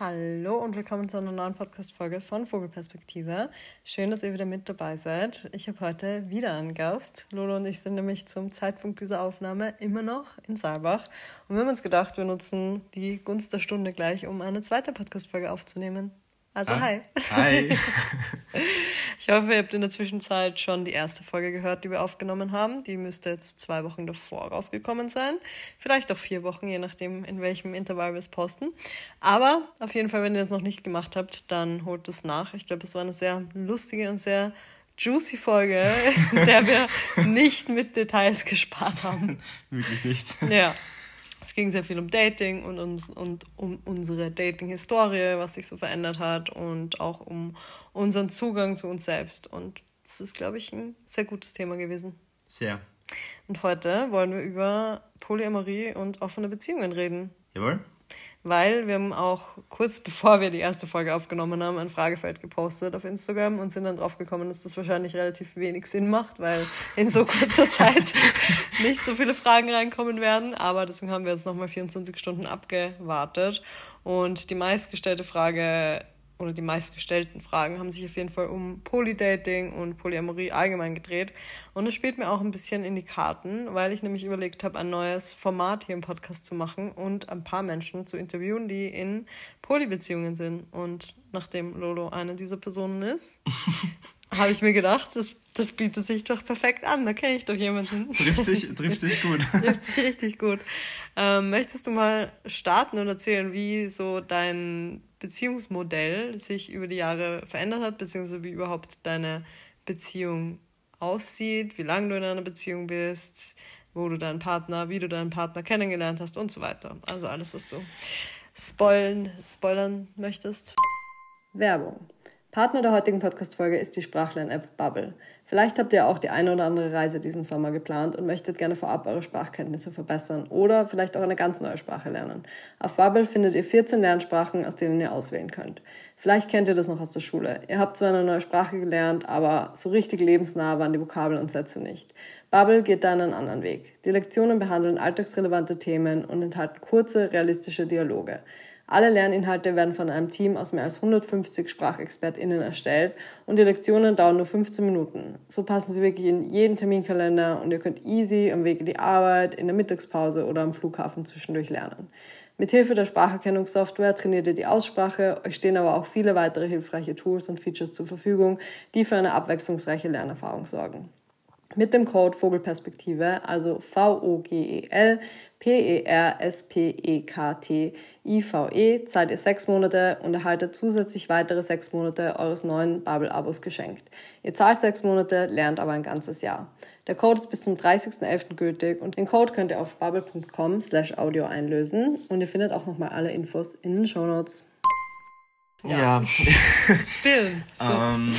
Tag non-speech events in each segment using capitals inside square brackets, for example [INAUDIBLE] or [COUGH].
Hallo und willkommen zu einer neuen Podcast-Folge von Vogelperspektive. Schön, dass ihr wieder mit dabei seid. Ich habe heute wieder einen Gast. Lolo und ich sind nämlich zum Zeitpunkt dieser Aufnahme immer noch in Saalbach. Und wir haben uns gedacht, wir nutzen die Gunst der Stunde gleich, um eine zweite Podcast-Folge aufzunehmen. Also ah, hi. Hi. [LAUGHS] ich hoffe, ihr habt in der Zwischenzeit schon die erste Folge gehört, die wir aufgenommen haben. Die müsste jetzt zwei Wochen davor rausgekommen sein. Vielleicht auch vier Wochen, je nachdem, in welchem Intervall wir es posten. Aber auf jeden Fall, wenn ihr das noch nicht gemacht habt, dann holt es nach. Ich glaube, es war eine sehr lustige und sehr juicy Folge, [LAUGHS] in der wir nicht mit Details gespart haben. Wirklich nicht. Ja. Es ging sehr viel um Dating und, um, und um unsere Dating-Historie, was sich so verändert hat und auch um unseren Zugang zu uns selbst. Und das ist, glaube ich, ein sehr gutes Thema gewesen. Sehr. Und heute wollen wir über Polyamorie und offene Beziehungen reden. Jawohl weil wir haben auch kurz bevor wir die erste Folge aufgenommen haben, ein Fragefeld gepostet auf Instagram und sind dann drauf gekommen, dass das wahrscheinlich relativ wenig Sinn macht, weil in so kurzer [LAUGHS] Zeit nicht so viele Fragen reinkommen werden. Aber deswegen haben wir jetzt nochmal 24 Stunden abgewartet. Und die meistgestellte Frage oder die meistgestellten Fragen haben sich auf jeden Fall um Polydating und Polyamorie allgemein gedreht. Und es spielt mir auch ein bisschen in die Karten, weil ich nämlich überlegt habe, ein neues Format hier im Podcast zu machen und ein paar Menschen zu interviewen, die in Polybeziehungen sind. Und nachdem Lolo eine dieser Personen ist, [LAUGHS] habe ich mir gedacht, das, das bietet sich doch perfekt an. Da kenne ich doch jemanden. Trifft sich, [LAUGHS] trifft sich gut. trifft sich richtig gut. Ähm, möchtest du mal starten und erzählen, wie so dein Beziehungsmodell sich über die Jahre verändert hat, beziehungsweise wie überhaupt deine Beziehung aussieht, wie lange du in einer Beziehung bist, wo du deinen Partner, wie du deinen Partner kennengelernt hast und so weiter. Also alles, was du spoilen, spoilern möchtest. Werbung. Partner der heutigen Podcast-Folge ist die Sprachlern-App Bubble. Vielleicht habt ihr auch die eine oder andere Reise diesen Sommer geplant und möchtet gerne vorab eure Sprachkenntnisse verbessern oder vielleicht auch eine ganz neue Sprache lernen. Auf Bubble findet ihr 14 Lernsprachen, aus denen ihr auswählen könnt. Vielleicht kennt ihr das noch aus der Schule. Ihr habt zwar eine neue Sprache gelernt, aber so richtig lebensnah waren die Vokabeln und Sätze nicht. Bubble geht da einen anderen Weg. Die Lektionen behandeln alltagsrelevante Themen und enthalten kurze, realistische Dialoge. Alle Lerninhalte werden von einem Team aus mehr als 150 SprachexpertInnen erstellt und die Lektionen dauern nur 15 Minuten. So passen sie wirklich in jeden Terminkalender und ihr könnt easy am Weg in die Arbeit, in der Mittagspause oder am Flughafen zwischendurch lernen. Mit Hilfe der Spracherkennungssoftware trainiert ihr die Aussprache, euch stehen aber auch viele weitere hilfreiche Tools und Features zur Verfügung, die für eine abwechslungsreiche Lernerfahrung sorgen. Mit dem Code Vogelperspektive, also V-O-G-E-L P-E-R-S-P-E-K-T-I-V-E, zahlt ihr sechs Monate und erhaltet zusätzlich weitere sechs Monate eures neuen Bubble-Abos geschenkt. Ihr zahlt sechs Monate, lernt aber ein ganzes Jahr. Der Code ist bis zum 30.11. gültig und den Code könnt ihr auf bubble.com slash audio einlösen und ihr findet auch nochmal alle Infos in den Show Notes. Ja. ja. [LAUGHS] Spill. So. Ähm,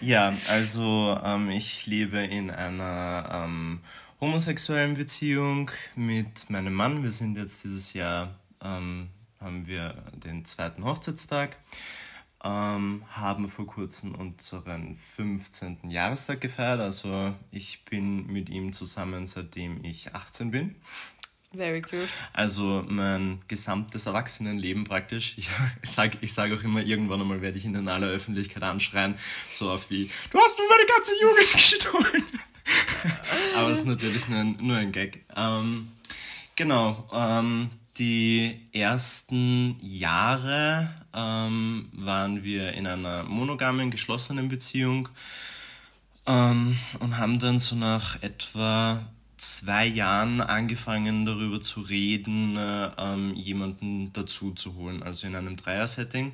ja, also ähm, ich lebe in einer ähm, homosexuellen Beziehung mit meinem Mann. Wir sind jetzt dieses Jahr, ähm, haben wir den zweiten Hochzeitstag, ähm, haben vor kurzem unseren 15. Jahrestag gefeiert. Also ich bin mit ihm zusammen, seitdem ich 18 bin. Very cute. Also mein gesamtes Erwachsenenleben praktisch. Ich [LAUGHS] sage ich sag auch immer, irgendwann einmal werde ich in aller Öffentlichkeit anschreien, so auf wie, du hast mir meine ganze Jugend [LAUGHS] gestohlen. [LAUGHS] Aber das ist natürlich nur ein, nur ein Gag. Ähm, genau, ähm, die ersten Jahre ähm, waren wir in einer monogamen, geschlossenen Beziehung ähm, und haben dann so nach etwa zwei Jahren angefangen darüber zu reden, äh, ähm, jemanden dazu zu holen, also in einem Dreier-Setting.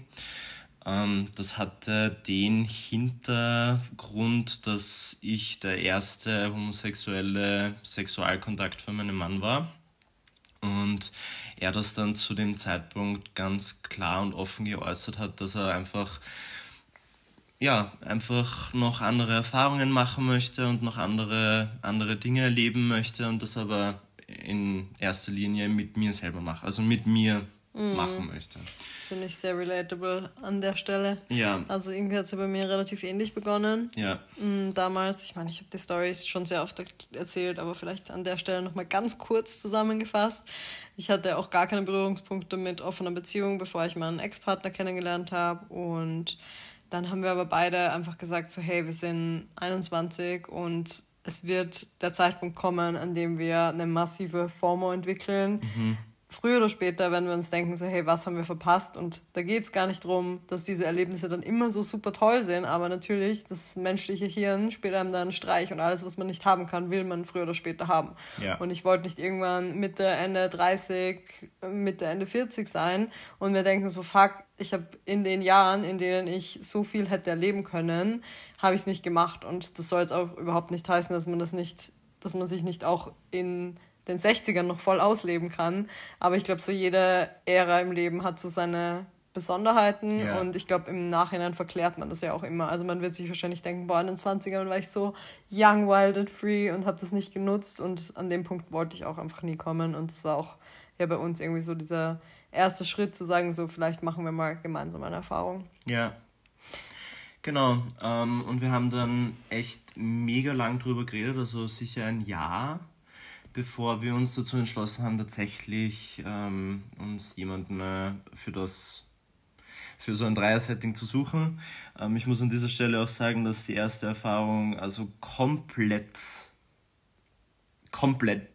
Ähm, das hatte den Hintergrund, dass ich der erste homosexuelle Sexualkontakt für meinen Mann war. Und er das dann zu dem Zeitpunkt ganz klar und offen geäußert hat, dass er einfach ja, einfach noch andere Erfahrungen machen möchte und noch andere, andere Dinge erleben möchte und das aber in erster Linie mit mir selber mache, also mit mir Mhm. machen möchte. Finde ich sehr relatable an der Stelle. Ja. Also irgendwie hat es ja bei mir relativ ähnlich begonnen. Ja. Mm, Damals, ich meine, ich habe die Stories schon sehr oft erzählt, aber vielleicht an der Stelle nochmal ganz kurz zusammengefasst. Ich hatte auch gar keine Berührungspunkte mit offener Beziehung, bevor ich meinen Ex-Partner kennengelernt habe. Und dann haben wir aber beide einfach gesagt, so hey, wir sind 21 und es wird der Zeitpunkt kommen, an dem wir eine massive FOMO entwickeln. Früher oder später werden wir uns denken, so hey, was haben wir verpasst? Und da geht es gar nicht darum, dass diese Erlebnisse dann immer so super toll sind, aber natürlich, das menschliche Hirn spielt einem dann einen Streich und alles, was man nicht haben kann, will man früher oder später haben. Ja. Und ich wollte nicht irgendwann Mitte, Ende 30, Mitte, Ende 40 sein und mir denken so, fuck, ich habe in den Jahren, in denen ich so viel hätte erleben können, habe ich es nicht gemacht. Und das soll jetzt auch überhaupt nicht heißen, dass man das nicht, dass man sich nicht auch in den 60ern noch voll ausleben kann. Aber ich glaube, so jede Ära im Leben hat so seine Besonderheiten Ja. und ich glaube, im Nachhinein verklärt man das ja auch immer. Also man wird sich wahrscheinlich denken, boah, in den 20ern war ich so young, wild and free und habe das nicht genutzt und an dem Punkt wollte ich auch einfach nie kommen und das war auch ja bei uns irgendwie so dieser erste Schritt zu sagen, so vielleicht machen wir mal gemeinsam eine Erfahrung. Ja. Genau. Ähm, und wir haben dann echt mega lang drüber geredet, also sicher ein Jahr, bevor wir uns dazu entschlossen haben, tatsächlich ähm, uns jemanden äh, für das für so ein Dreier-Setting zu suchen. Ähm, ich muss an dieser Stelle auch sagen, dass die erste Erfahrung also komplett komplett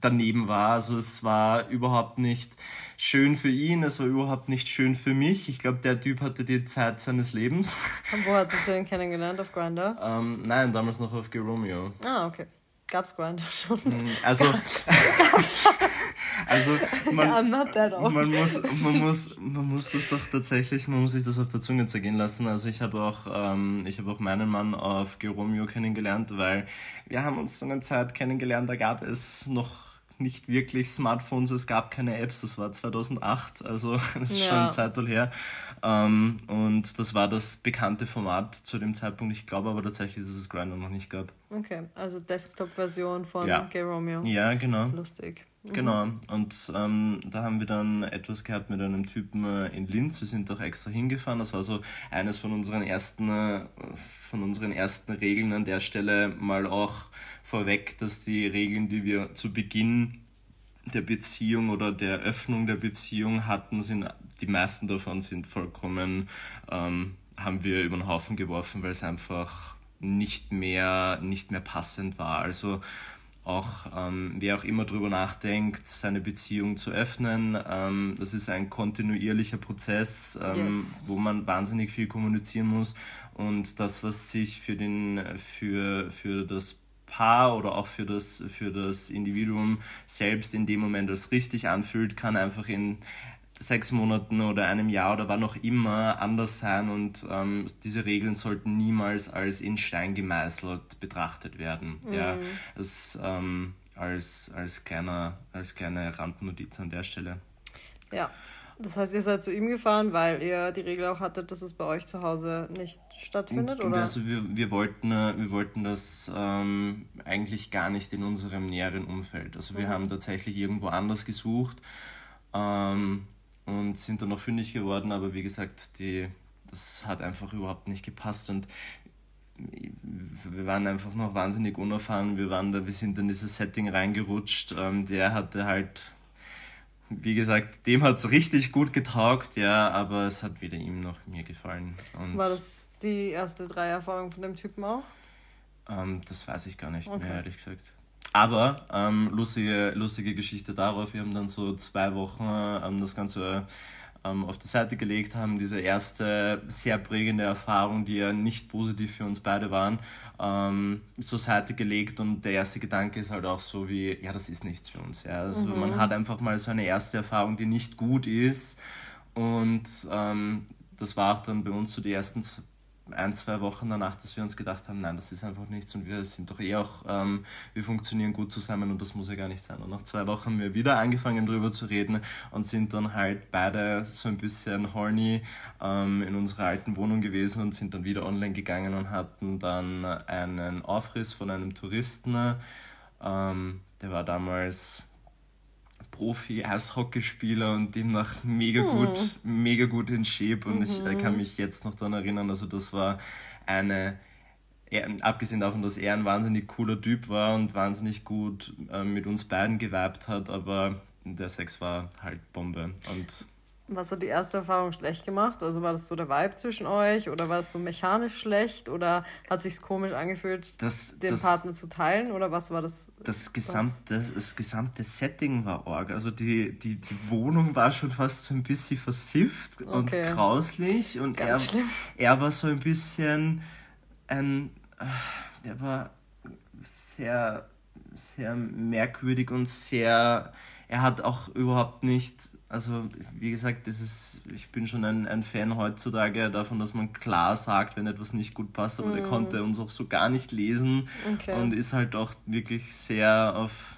daneben war. Also es war überhaupt nicht schön für ihn, es war überhaupt nicht schön für mich. Ich glaube, der Typ hatte die Zeit seines Lebens. Und wo hattest du den kennengelernt? Auf Grindr? ähm, nein, damals noch auf Geromeo. Ah, okay. Gab's Grindr [LAUGHS] schon? Also, [LAUGHS] also man, man muss, man muss, man muss das doch tatsächlich, man muss sich das auf der Zunge zergehen lassen. Also ich habe auch, ähm, ich habe auch meinen Mann auf Geromeo kennengelernt, weil wir haben uns zu einer Zeit kennengelernt, da gab es noch nicht wirklich Smartphones, es gab keine Apps, das war 2008, also [LAUGHS] das ist schon Ja. ein Zeitl her. Ähm, und das war das bekannte Format zu dem Zeitpunkt. Ich glaube aber tatsächlich, dass es Grindr noch nicht gab. Okay, also Desktop-Version von Ja. Gay Romeo. Ja, genau. Lustig. Genau, und ähm, da haben wir dann etwas gehabt mit einem Typen äh, in Linz. Wir sind auch extra hingefahren. Das war so eines von unseren ersten, äh, von unseren ersten Regeln an der Stelle mal auch vorweg, dass die Regeln, die wir zu Beginn der Beziehung oder der Öffnung der Beziehung hatten, sind die meisten davon sind vollkommen, ähm, haben wir über den Haufen geworfen, weil es einfach nicht mehr, nicht mehr passend war. Also auch ähm, wer auch immer drüber nachdenkt, seine Beziehung zu öffnen, ähm, das ist ein kontinuierlicher Prozess, ähm, Yes. wo man wahnsinnig viel kommunizieren muss und das, was sich für den für für das Paar oder auch für das für das Individuum selbst in dem Moment als richtig anfühlt, kann einfach in sechs Monaten oder einem Jahr oder wann auch immer anders sein und ähm, diese Regeln sollten niemals als in Stein gemeißelt betrachtet werden. Ja, das ähm, als, als, kleiner, als kleine Randnotiz an der Stelle. Ja. Das heißt, ihr seid zu ihm gefahren, weil ihr die Regel auch hattet, dass es bei euch zu Hause nicht stattfindet, oder? Also wir, wir, wollten, wir wollten das ähm, eigentlich gar nicht in unserem näheren Umfeld. Also wir haben tatsächlich irgendwo anders gesucht ähm, und sind dann noch fündig geworden, aber wie gesagt, die, das hat einfach überhaupt nicht gepasst und wir waren einfach noch wahnsinnig unerfahren. Wir, waren da, wir sind in dieses Setting reingerutscht. Ähm, der hatte halt, wie gesagt, dem hat es richtig gut getaugt, ja, aber es hat weder ihm noch mir gefallen. Und War das die erste Dreierfahrung von dem Typen auch? ähm, das weiß ich gar nicht Okay. mehr, ehrlich gesagt. Aber ähm, lustige, lustige Geschichte darauf. Wir haben dann so zwei Wochen ähm, das Ganze ähm, auf die Seite gelegt, haben diese erste sehr prägende Erfahrung, die ja nicht positiv für uns beide waren, ähm, zur Seite gelegt. Und der erste Gedanke ist halt auch so wie, ja, das ist nichts für uns. Ja. Also man hat einfach mal so eine erste Erfahrung, die nicht gut ist. Und ähm, das war auch dann bei uns so die ersten z- ein, zwei Wochen danach, dass wir uns gedacht haben, nein, das ist einfach nichts und wir sind doch eh auch, ähm, wir funktionieren gut zusammen und das muss ja gar nicht sein. Und nach zwei Wochen haben wir wieder angefangen drüber zu reden und sind dann halt beide so ein bisschen horny ähm, in unserer alten Wohnung gewesen und sind dann wieder online gegangen und hatten dann einen Aufriss von einem Touristen. Ähm, der war damals Profi-Eishockeyspieler und demnach mega Hm. gut, mega gut in Shape und ich äh, Mhm. kann mich jetzt noch daran erinnern, also das war eine, er, abgesehen davon, dass er ein wahnsinnig cooler Typ war und wahnsinnig gut äh, mit uns beiden geweibt hat, aber der Sex war halt Bombe und Was hat die erste Erfahrung schlecht gemacht? Also war das so der Vibe zwischen euch oder war es so mechanisch schlecht oder hat sich's komisch angefühlt, Das- den das- Partner zu teilen oder was war das? das gesamte, das gesamte Setting war arg. Also die, die, die Wohnung war schon fast so ein bisschen versifft und Okay. grauslich und er, schlimm. er war so ein bisschen ein, äh, er war sehr, sehr merkwürdig und sehr, er hat auch überhaupt nicht, also wie gesagt, das ist, ich bin schon ein, ein Fan heutzutage davon, dass man klar sagt, wenn etwas nicht gut passt, aber der konnte uns auch so gar nicht lesen Mhm. Okay. und ist halt auch wirklich sehr auf,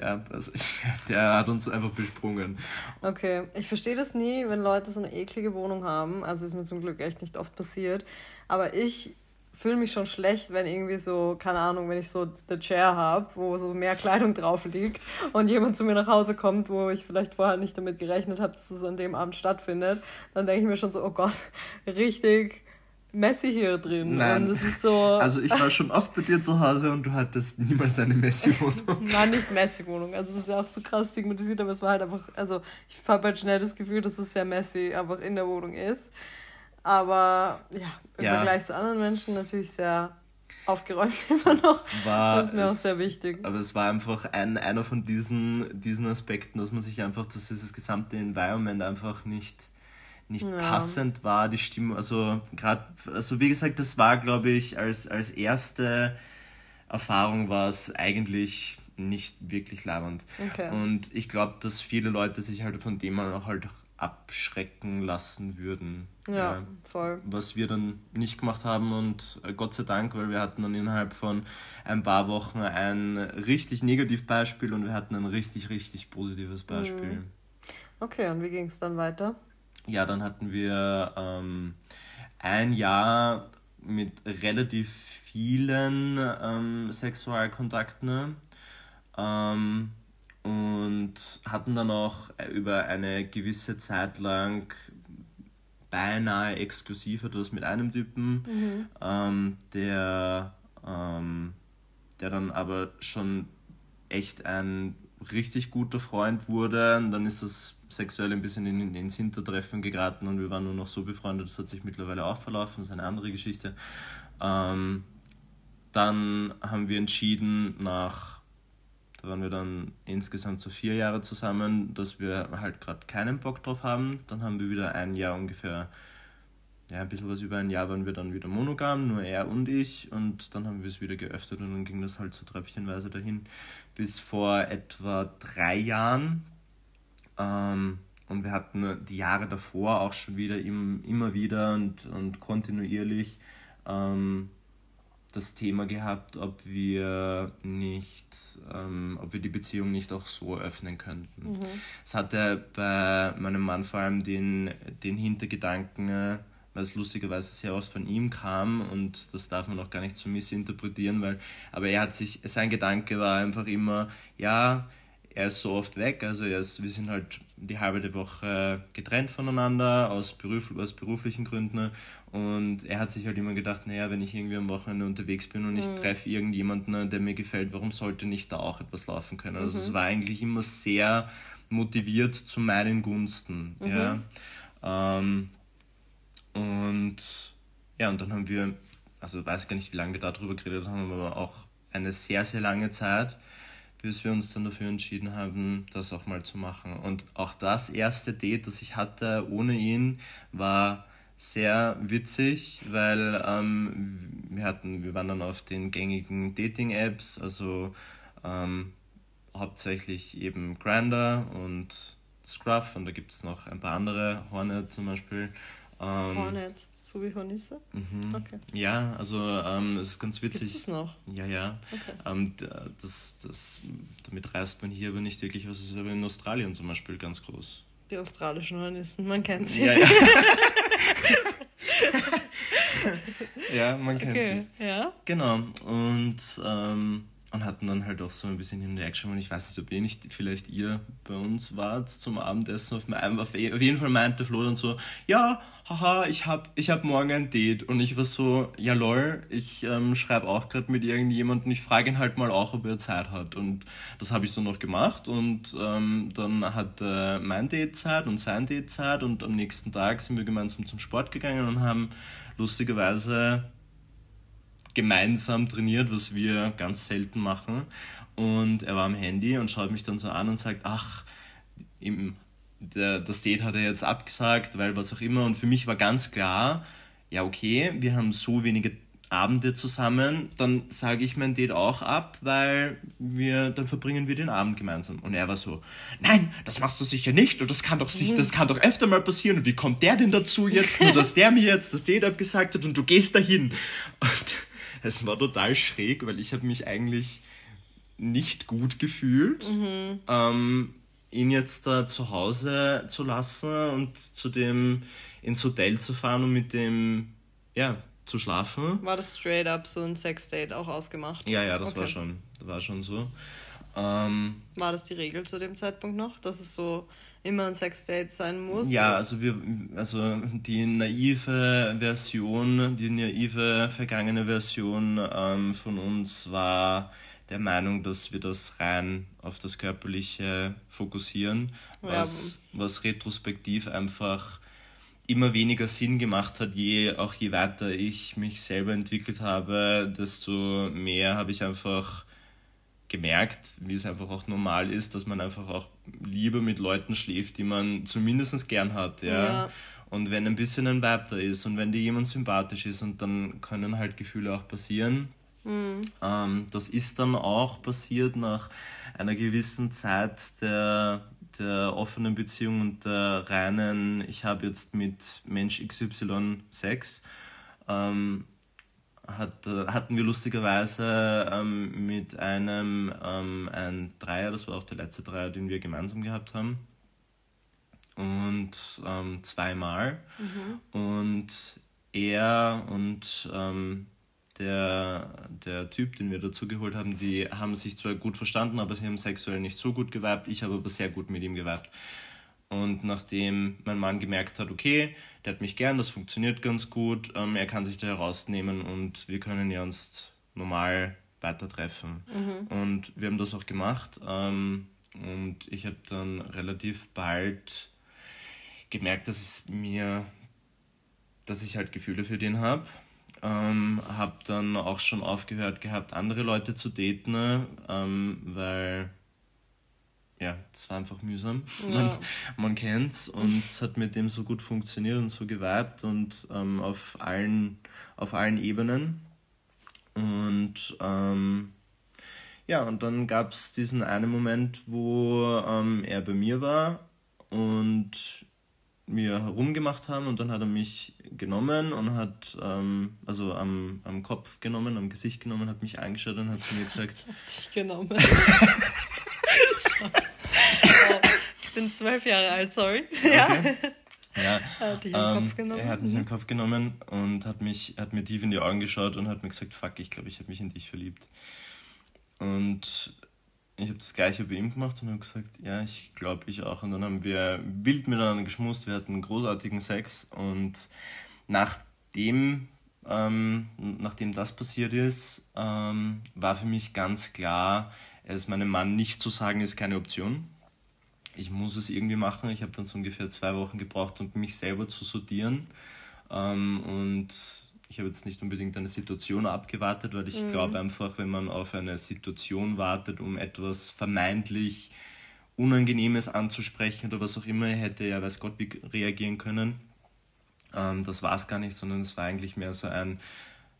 ja, also, [LAUGHS] der hat uns einfach besprungen. Okay, ich verstehe das nie, wenn Leute so eine eklige Wohnung haben. Also ist mir zum Glück echt nicht oft passiert. Aber ich fühle mich schon schlecht, wenn irgendwie so, keine Ahnung, wenn ich so The Chair habe, wo so mehr Kleidung drauf liegt und jemand zu mir nach Hause kommt, wo ich vielleicht vorher nicht damit gerechnet habe, dass es an dem Abend stattfindet, dann denke ich mir schon so, oh Gott, [LAUGHS] richtig messy hier drin. Nein. Und es ist so, [LAUGHS] Also ich war schon oft bei dir zu Hause und du hattest niemals eine Messi-Wohnung. [LAUGHS] Nein, nicht messy Wohnung. Also es ist ja auch zu krass stigmatisiert, aber es war halt einfach, also ich habe halt schnell das Gefühl, dass es sehr messy einfach in der Wohnung ist. Aber ja, im Ja. Vergleich zu anderen Menschen natürlich sehr aufgeräumt immer noch. war das ist mir auch es- sehr wichtig. Aber es war einfach ein, einer von diesen, diesen Aspekten, dass man sich einfach, dass dieses gesamte Environment einfach nicht, nicht Ja. passend war, die Stimmung, also gerade, also wie gesagt, das war, glaube ich, als, als erste Erfahrung war es eigentlich nicht wirklich labernd. Okay. Und ich glaube, dass viele Leute sich halt von dem auch halt abschrecken lassen würden. Ja, voll. was wir dann nicht gemacht haben und äh, Gott sei Dank, weil wir hatten dann innerhalb von ein paar Wochen ein richtig Negativbeispiel und wir hatten ein richtig, richtig positives Beispiel. Okay, und wie ging es dann weiter? Ja, dann hatten wir ähm, ein Jahr mit relativ vielen ähm, Sexualkontakten ähm, und hatten dann auch über eine gewisse Zeit lang beinahe exklusiv etwas mit einem Typen, ähm, der, ähm, der dann aber schon echt ein richtig guter Freund wurde. Und dann ist das sexuell ein bisschen in, ins Hintertreffen geraten und wir waren nur noch so befreundet, das hat sich mittlerweile auch verlaufen, das ist eine andere Geschichte. Ähm, dann haben wir entschieden, nach, da waren wir dann insgesamt so vier Jahre zusammen, dass wir halt gerade keinen Bock drauf haben. Dann haben wir wieder ein Jahr ungefähr, ja, ein bisschen was über ein Jahr waren wir dann wieder monogam, nur er und ich. Und dann haben wir es wieder geöffnet und dann ging das halt so tröpfchenweise dahin. Bis vor etwa drei Jahren. Ähm, und wir hatten die Jahre davor auch schon wieder im, immer wieder und, und kontinuierlich ähm, das Thema gehabt, ob wir nicht, ähm, ob wir die Beziehung nicht auch so öffnen könnten. Es hatte bei meinem Mann vor allem den, den Hintergedanken, äh, weil es lustigerweise sehr oft von ihm kam und das darf man auch gar nicht so missinterpretieren, weil, aber er hat sich, sein Gedanke war einfach immer, ja, er ist so oft weg, also er ist, wir sind halt die halbe Woche getrennt voneinander aus, beruf, aus beruflichen Gründen und er hat sich halt immer gedacht, naja, wenn ich irgendwie am Wochenende unterwegs bin und ich treffe irgendjemanden, der mir gefällt, warum sollte nicht da auch etwas laufen können? Also es war eigentlich immer sehr motiviert zu meinen Gunsten, ja. Ähm, und ja, und dann haben wir, also weiß gar nicht, wie lange wir darüber geredet haben, aber auch eine sehr, sehr lange Zeit, bis wir uns dann dafür entschieden haben, das auch mal zu machen. Und auch das erste Date, das ich hatte ohne ihn, war sehr witzig, weil ähm, wir hatten, wir waren dann auf den gängigen Dating-Apps, also ähm, hauptsächlich eben Grindr und Scruff und da gibt es noch ein paar andere, Hornet zum Beispiel. Ähm, Hornet, so wie Hornisse? Mhm. Okay. Ja, also ähm, es ist ganz witzig. Gibt es noch? Ja, ja. Okay. Ähm, d- das, das, damit reist man hier aber nicht wirklich was, ist aber in Australien zum Beispiel ganz groß. Die australischen Hornissen, man kennt sie. Ja, ja. [LAUGHS] [LAUGHS] ja, man kennt sie. Okay, ja. Genau. Und ähm, und hatten dann halt auch so ein bisschen hin und her geschrieben und ich weiß nicht, ob ihr nicht vielleicht ihr bei uns wart zum Abendessen. Auf, auf jeden Fall meinte Flo dann so, ja, haha, ich hab, ich hab morgen ein Date und ich war so, ja lol, ich ähm, schreibe auch gerade mit irgendjemandem, ich frage ihn halt mal auch, ob er Zeit hat und das habe ich dann noch gemacht und ähm, dann hat äh, mein Date Zeit und sein Date Zeit und am nächsten Tag sind wir gemeinsam zum Sport gegangen und haben lustigerweise gemeinsam trainiert, was wir ganz selten machen. Und er war am Handy und schaut mich dann so an und sagt, ach, im, der, das Date hat er jetzt abgesagt, weil was auch immer. Und für mich war ganz klar, ja okay, wir haben so wenige Abende zusammen, dann sage ich mein Date auch ab, weil wir, dann verbringen wir den Abend gemeinsam. Und er war so, nein, das machst du sicher nicht und das kann doch sich, das kann doch öfter mal passieren und wie kommt der denn dazu jetzt, nur dass der mir jetzt das Date abgesagt hat und du gehst dahin. Und es war total schräg, weil ich habe mich eigentlich nicht gut gefühlt, mhm. ähm, ihn jetzt da zu Hause zu lassen und zu dem ins Hotel zu fahren und mit dem ja zu schlafen. War das straight up so ein Sexdate auch ausgemacht? Ja, ja, das okay. war schon, war schon so. Ähm, war das die Regel zu dem Zeitpunkt noch, dass es so immer ein Sexdate sein muss? Ja, also wir, also die naive Version, die naive vergangene Version ähm, von uns war der Meinung, dass wir das rein auf das Körperliche fokussieren, was, ja. was retrospektiv einfach immer weniger Sinn gemacht hat, je auch je weiter ich mich selber entwickelt habe, desto mehr habe ich einfach gemerkt, wie es einfach auch normal ist, dass man einfach auch lieber mit Leuten schläft, die man zumindest gern hat, ja. ja. Und wenn ein bisschen ein Vibe da ist und wenn dir jemand sympathisch ist und dann können halt Gefühle auch passieren. Mhm. Ähm, das ist dann auch passiert nach einer gewissen Zeit der, der offenen Beziehung und der reinen, ich habe jetzt mit Mensch XY Sex. Ähm, hat, äh, hatten wir lustigerweise ähm, mit einem ähm, ein Dreier, das war auch der letzte Dreier, den wir gemeinsam gehabt haben. Und ähm, zweimal. Mhm. Und er und ähm, der, der Typ, den wir dazu geholt haben, die haben sich zwar gut verstanden, aber sie haben sexuell nicht so gut geweibt. Ich habe aber sehr gut mit ihm geweibt. Und nachdem mein Mann gemerkt hat, okay, der hat mich gern, das funktioniert ganz gut, ähm, er kann sich da herausnehmen und wir können ja uns normal weiter treffen. Mhm. Und wir haben das auch gemacht. Ähm, und ich habe dann relativ bald gemerkt, dass es mir, dass ich halt Gefühle für den habe. Ähm, habe dann auch schon aufgehört gehabt, andere Leute zu daten, ähm, weil ja, es war einfach mühsam. Ja. Man, man kennt's und es hat mit dem so gut funktioniert und so geweibt und ähm, auf, allen, auf allen Ebenen. Und ähm, ja, und dann gab es diesen einen Moment, wo ähm, er bei mir war und wir herumgemacht haben und dann hat er mich genommen und hat, ähm, also am, am Kopf genommen, am Gesicht genommen, hat mich angeschaut und hat zu mir gesagt... [LAUGHS] Dich genommen. [LAUGHS] Ich bin zwölf Jahre alt, sorry. Okay. Ja. Ja, hat dich ähm, Kopf genommen. er hat mich mhm. am Kopf genommen und hat, mich, hat mir tief in die Augen geschaut und hat mir gesagt, fuck, ich glaube, ich habe mich in dich verliebt. Und ich habe das gleiche bei ihm gemacht und habe gesagt, ja, ich glaube, ich auch. Und dann haben wir wild miteinander geschmust, wir hatten großartigen Sex und nachdem, ähm, nachdem das passiert ist, ähm, war für mich ganz klar, es meinem Mann nicht zu sagen, ist keine Option ich muss es irgendwie machen. Ich habe dann so ungefähr zwei Wochen gebraucht, um mich selber zu sortieren. Ähm, und ich habe jetzt nicht unbedingt eine Situation abgewartet, weil ich mhm. glaube einfach, wenn man auf eine Situation wartet, um etwas vermeintlich Unangenehmes anzusprechen oder was auch immer, hätte ja weiß Gott wie reagieren können. Ähm, das war es gar nicht, sondern es war eigentlich mehr so ein,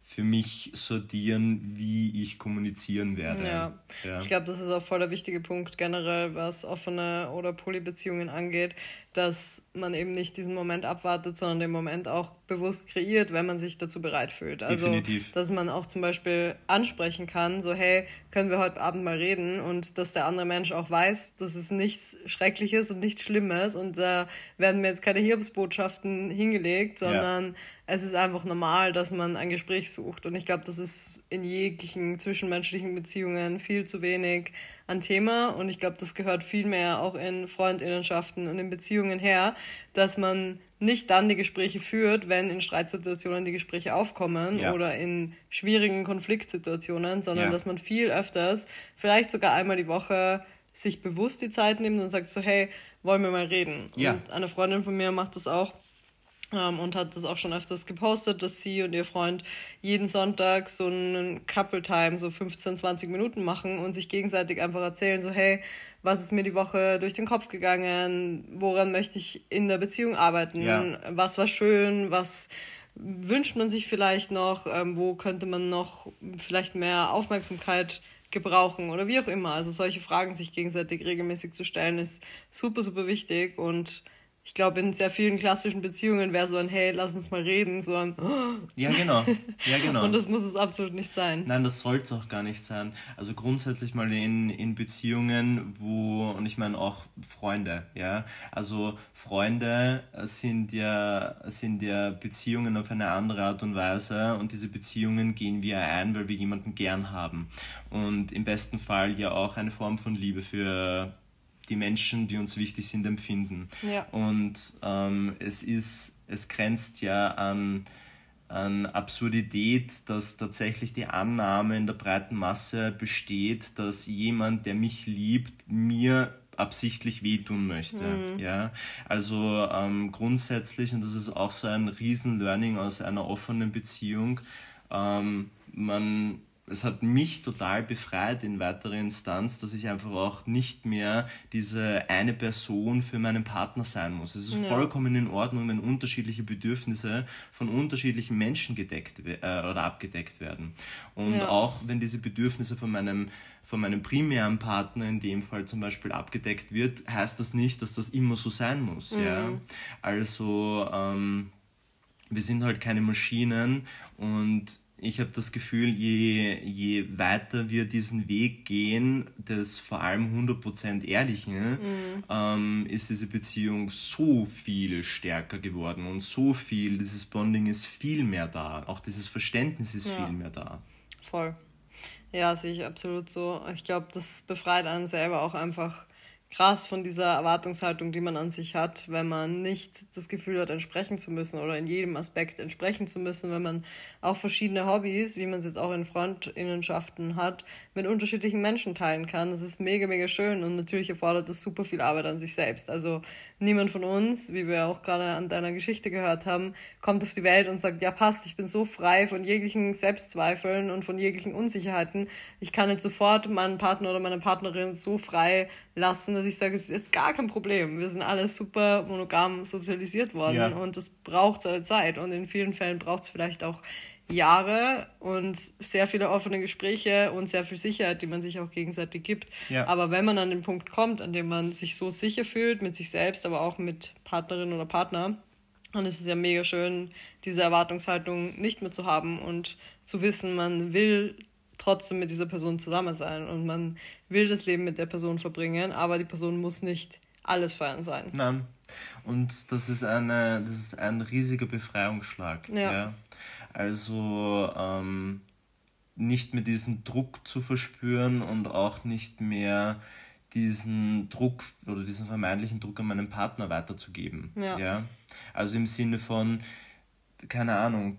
für mich sortieren, wie ich kommunizieren werde. Ja, ja. ich glaube, das ist auch voll der wichtige Punkt generell, was offene oder Polybeziehungen angeht, dass man eben nicht diesen Moment abwartet, sondern den Moment auch bewusst kreiert, wenn man sich dazu bereit fühlt. Also, Definitiv. dass man auch zum Beispiel ansprechen kann, so, hey, können wir heute Abend mal reden und dass der andere Mensch auch weiß, dass es nichts Schreckliches und nichts Schlimmes und da werden mir jetzt keine Hiobsbotschaften hingelegt, sondern ja. es ist einfach normal, dass man ein Gespräch sucht und ich glaube, das ist in jeglichen zwischenmenschlichen Beziehungen viel zu wenig ein Thema und ich glaube, das gehört viel mehr auch in Freundinnenschaften und in Beziehungen her, dass man nicht dann die Gespräche führt, wenn in Streitsituationen die Gespräche aufkommen ja. oder in schwierigen Konfliktsituationen, sondern ja. dass man viel öfters, vielleicht sogar einmal die Woche, sich bewusst die Zeit nimmt und sagt so, hey, wollen wir mal reden? Ja. Und eine Freundin von mir macht das auch und hat das auch schon öfters gepostet, dass sie und ihr Freund jeden Sonntag so einen Couple Time, so 15, 20 Minuten machen und sich gegenseitig einfach erzählen, so hey, was ist mir die Woche durch den Kopf gegangen, woran möchte ich in der Beziehung arbeiten, ja. was war schön, was wünscht man sich vielleicht noch, ähm, wo könnte man noch vielleicht mehr Aufmerksamkeit gebrauchen oder wie auch immer. Also solche Fragen sich gegenseitig regelmäßig zu stellen, ist super, super wichtig und ich glaube, in sehr vielen klassischen Beziehungen wäre so ein, hey, lass uns mal reden, so ein, [GASPS] ja, genau. Ja, genau. Und das muss es absolut nicht sein. Nein, das soll es auch gar nicht sein. Also grundsätzlich mal in, in Beziehungen, wo, und ich meine auch Freunde, ja. Also Freunde sind ja, sind ja Beziehungen auf eine andere Art und Weise und diese Beziehungen gehen wir ein, weil wir jemanden gern haben. Und im besten Fall ja auch eine Form von Liebe für die Menschen, die uns wichtig sind, empfinden. Ja. Und ähm, es ist, es grenzt ja an, an Absurdität, dass tatsächlich die Annahme in der breiten Masse besteht, dass jemand, der mich liebt, mir absichtlich wehtun möchte. Mhm. Ja? Also ähm, grundsätzlich, und das ist auch so ein Riesen-Learning aus einer offenen Beziehung, ähm, man es hat mich total befreit in weiterer Instanz, dass ich einfach auch nicht mehr diese eine Person für meinen Partner sein muss. Es ist ja. vollkommen in Ordnung, wenn unterschiedliche Bedürfnisse von unterschiedlichen Menschen gedeckt äh, oder abgedeckt werden. Und ja. auch wenn diese Bedürfnisse von meinem von meinem primären Partner in dem Fall zum Beispiel abgedeckt wird, heißt das nicht, dass das immer so sein muss. Mhm. Ja? Also ähm, wir sind halt keine Maschinen und ich habe das Gefühl, je, je weiter wir diesen Weg gehen, des vor allem 100% Ehrlichen, mhm. ähm, ist diese Beziehung so viel stärker geworden und so viel, dieses Bonding ist viel mehr da. Auch dieses Verständnis ist ja. viel mehr da. Voll. Ja, sehe ich absolut so. Ich glaube, das befreit einen selber auch einfach krass von dieser Erwartungshaltung, die man an sich hat, wenn man nicht das Gefühl hat, entsprechen zu müssen oder in jedem Aspekt entsprechen zu müssen, wenn man auch verschiedene Hobbys, wie man es jetzt auch in Freundinnenschaften hat, mit unterschiedlichen Menschen teilen kann. Das ist mega, mega schön und natürlich erfordert das super viel Arbeit an sich selbst. Also niemand von uns, wie wir auch gerade an deiner Geschichte gehört haben, kommt auf die Welt und sagt, ja passt, ich bin so frei von jeglichen Selbstzweifeln und von jeglichen Unsicherheiten. Ich kann jetzt sofort meinen Partner oder meine Partnerin so frei lassen, dass ich sage, es ist jetzt gar kein Problem. Wir sind alle super monogam sozialisiert worden ja. und das braucht seine Zeit und in vielen Fällen braucht es vielleicht auch Jahre und sehr viele offene Gespräche und sehr viel Sicherheit, die man sich auch gegenseitig gibt. Ja. Aber wenn man an den Punkt kommt, an dem man sich so sicher fühlt, mit sich selbst, aber auch mit Partnerin oder Partner, dann ist es ja mega schön, diese Erwartungshaltung nicht mehr zu haben und zu wissen, man will trotzdem mit dieser Person zusammen sein und man will das Leben mit der Person verbringen, aber die Person muss nicht alles für einen sein. Nein. Und das ist, eine, das ist ein riesiger Befreiungsschlag. Ja. ja. Also ähm, nicht mehr diesen Druck zu verspüren und auch nicht mehr diesen Druck oder diesen vermeintlichen Druck an meinen Partner weiterzugeben. Ja. ja? Also im Sinne von, keine Ahnung,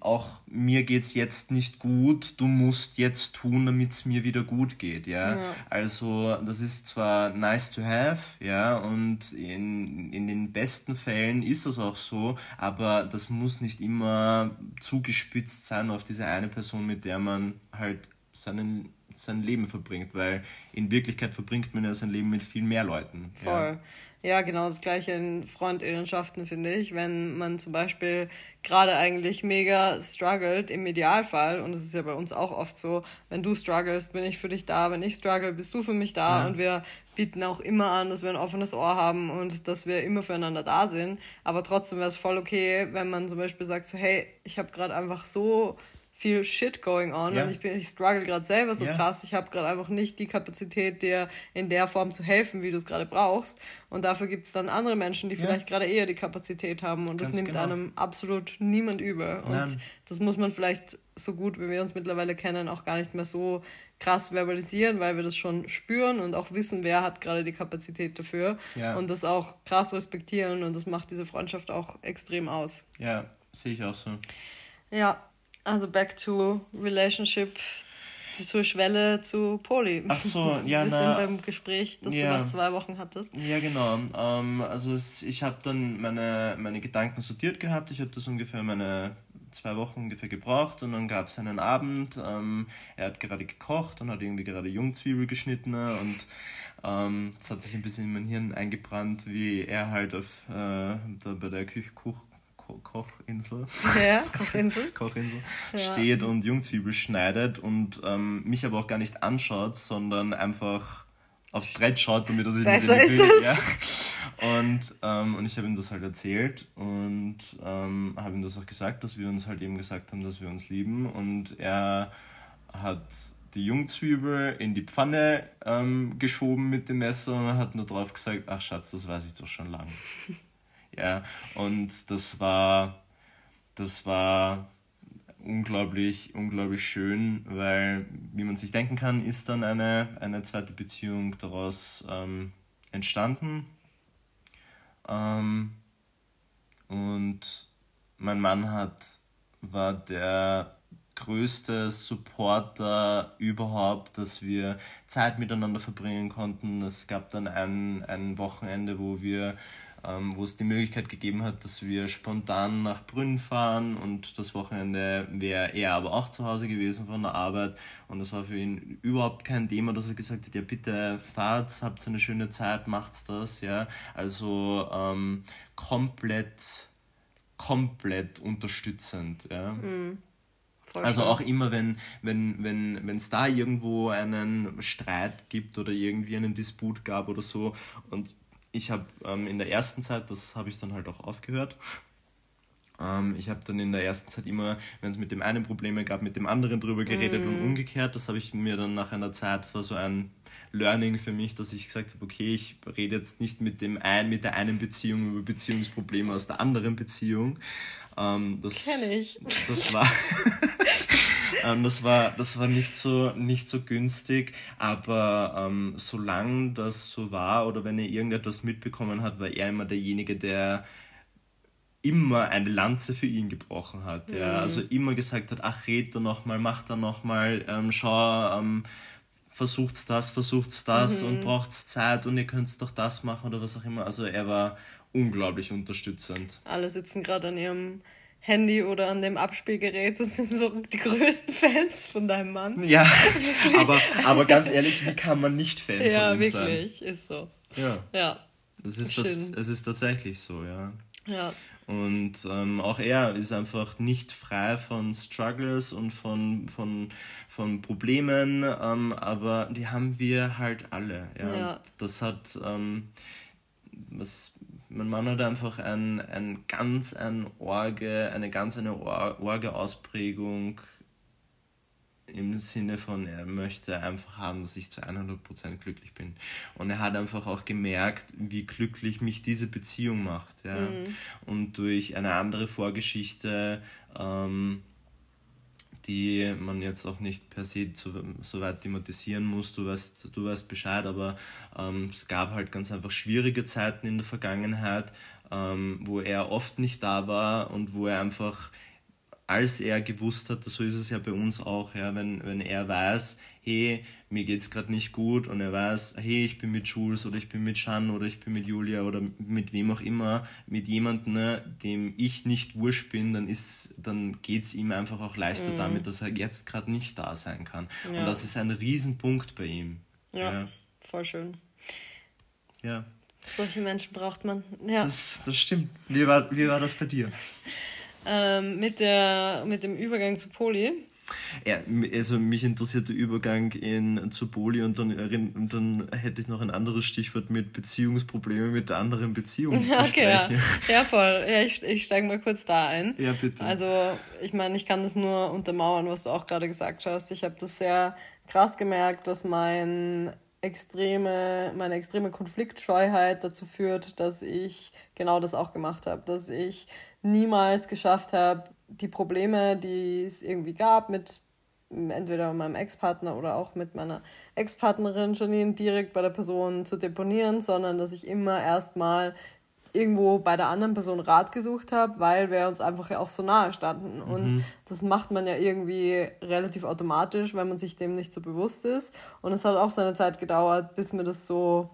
auch mir geht's jetzt nicht gut, du musst jetzt tun, damit es mir wieder gut geht, ja? ja? Also, das ist zwar nice to have, ja, und in, in den besten Fällen ist das auch so, aber das muss nicht immer zugespitzt sein auf diese eine Person, mit der man halt seinen sein Leben verbringt, weil in Wirklichkeit verbringt man ja sein Leben mit viel mehr Leuten. Voll. Ja. Ja, genau das gleiche in Freundinnenschaften, finde ich. Wenn man zum Beispiel gerade eigentlich mega struggelt, im Idealfall, und das ist ja bei uns auch oft so, wenn du strugglest, bin ich für dich da, wenn ich struggle, bist du für mich da ja. und wir bieten auch immer an, dass wir ein offenes Ohr haben und dass wir immer füreinander da sind. Aber trotzdem wäre es voll okay, wenn man zum Beispiel sagt so, hey, ich habe gerade einfach so viel Shit going on ja. und ich bin ich struggle gerade selber so ja. krass. Ich habe gerade einfach nicht die Kapazität, dir in der Form zu helfen, wie du es gerade brauchst. Und dafür gibt es dann andere Menschen, die ja. vielleicht gerade eher die Kapazität haben und Ganz das nimmt genau. einem absolut niemand übel. Und Nein. das muss man vielleicht so gut, wie wir uns mittlerweile kennen, auch gar nicht mehr so krass verbalisieren, weil wir das schon spüren und auch wissen, wer hat gerade die Kapazität dafür und das auch krass respektieren und das macht diese Freundschaft auch extrem aus. Ja, sehe ich auch so. Ja, also back to relationship zur Schwelle zu Poli. Ach so, [LAUGHS] ja, Wir na, sind beim Gespräch, das ja, du nach zwei Wochen hattest. Ja, genau. Ähm, also es, ich habe dann meine, meine Gedanken sortiert gehabt. Ich habe das ungefähr meine zwei Wochen ungefähr gebraucht und dann gab es einen Abend. Ähm, er hat gerade gekocht und hat irgendwie gerade Jungzwiebel geschnitten und ähm, es hat sich ein bisschen in mein Hirn eingebrannt, wie er halt auf, äh, da bei der Küche Kochinsel. Ja, [LAUGHS] Kochinsel. Kochinsel. Ja. Steht und Jungzwiebel schneidet und ähm, mich aber auch gar nicht anschaut, sondern einfach aufs Brett schaut, damit er sich Besser nicht in die Küche, ja. Und, ähm, und ich habe ihm das halt erzählt und ähm, habe ihm das auch gesagt, dass wir uns halt eben gesagt haben, dass wir uns lieben. Und er hat die Jungzwiebel in die Pfanne ähm, geschoben mit dem Messer und hat nur drauf gesagt, ach Schatz, das weiß ich doch schon lange. Ja, und das war, das war unglaublich, unglaublich schön, weil, wie man sich denken kann, ist dann eine, eine zweite Beziehung daraus ähm, entstanden. Ähm, und mein Mann hat, war der größte Supporter überhaupt, dass wir Zeit miteinander verbringen konnten. Es gab dann ein, ein Wochenende, wo wir wo es die Möglichkeit gegeben hat, dass wir spontan nach Brünn fahren und das Wochenende wäre er aber auch zu Hause gewesen von der Arbeit und das war für ihn überhaupt kein Thema, dass er gesagt hat, ja bitte fahrt, habt eine schöne Zeit, macht's das, ja, also ähm, komplett, komplett unterstützend, ja. Mhm. Also auch immer, wenn wenn wenn wenn, es da irgendwo einen Streit gibt oder irgendwie einen Disput gab oder so und ich habe ähm, in der ersten Zeit, das habe ich dann halt auch aufgehört, [LAUGHS] ähm, ich habe dann in der ersten Zeit immer, wenn es mit dem einen Probleme gab, mit dem anderen drüber geredet mm. und umgekehrt. Das habe ich mir dann nach einer Zeit, das war so ein Learning für mich, dass ich gesagt habe, okay, ich rede jetzt nicht mit dem einen, mit der einen Beziehung über Beziehungsprobleme aus der anderen Beziehung. Ähm, das, Kenn ich. Das war, [LAUGHS] ähm, das war, das war nicht so, nicht so günstig, aber ähm, solange das so war oder wenn er irgendetwas mitbekommen hat, war er immer derjenige, der immer eine Lanze für ihn gebrochen hat. Ja. Mhm. Also immer gesagt hat, ach, red da nochmal, mach da nochmal, ähm, schau, ähm, versucht's das, versucht's das mhm. und braucht's Zeit und ihr könnt's doch das machen oder was auch immer. Also er war unglaublich unterstützend. Alle sitzen gerade an ihrem Handy oder an dem Abspielgerät. Das sind so die größten Fans von deinem Mann. Ja, [LAUGHS] aber, aber ganz ehrlich, wie kann man nicht Fan ja, von ihm sein? Ja, wirklich, ist so. Ja. Ja. Es ist, das, es ist tatsächlich so, ja. Ja. Und ähm, auch er ist einfach nicht frei von Struggles und von, von, von Problemen, ähm, aber die haben wir halt alle. Ja. ja. Das hat, ähm, was, mein Mann hat einfach ein, ein ganz ein Orge, eine ganz eine Orge Ausprägung im Sinne von, er möchte einfach haben, dass ich zu 100% glücklich bin. Und er hat einfach auch gemerkt, wie glücklich mich diese Beziehung macht. Ja? Mhm. Und durch eine andere Vorgeschichte, ähm, die man jetzt auch nicht per se so, so weit thematisieren muss, du weißt, du weißt Bescheid, aber ähm, es gab halt ganz einfach schwierige Zeiten in der Vergangenheit, ähm, wo er oft nicht da war und wo er einfach als er gewusst hat, so ist es ja bei uns auch, ja, wenn, wenn er weiß, hey, mir geht's gerade nicht gut und er weiß, hey, ich bin mit Jules oder ich bin mit Shan oder ich bin mit Julia oder mit wem auch immer, mit jemandem, ne, dem ich nicht wurscht bin, dann ist, dann geht's ihm einfach auch leichter mhm. damit, dass er jetzt gerade nicht da sein kann. Ja. Und das ist ein Riesenpunkt bei ihm. Ja, ja, voll schön. Ja. Solche Menschen braucht man. Ja. Das, das stimmt. Wie war, wie war das bei dir? [LAUGHS] Ähm, mit, der, mit dem Übergang zu Poli. Ja, also mich interessiert der Übergang in, zu Poli und dann, und dann hätte ich noch ein anderes Stichwort mit Beziehungsprobleme mit der anderen Beziehung. [LAUGHS] Okay, ja. ja, voll. Ja, ich, ich steige mal kurz da ein. Ja, bitte. Also, ich meine, ich kann das nur untermauern, was du auch gerade gesagt hast. Ich habe das sehr krass gemerkt, dass mein extreme, meine extreme Konfliktscheuheit dazu führt, dass ich genau das auch gemacht habe. Dass ich niemals geschafft habe, die Probleme, die es irgendwie gab mit entweder meinem Ex-Partner oder auch mit meiner Ex-Partnerin Janine direkt bei der Person zu deponieren, sondern dass ich immer erstmal irgendwo bei der anderen Person Rat gesucht habe, weil wir uns einfach ja auch so nahe standen. Mhm. Und das macht man ja irgendwie relativ automatisch, weil man sich dem nicht so bewusst ist. Und es hat auch seine Zeit gedauert, bis mir das so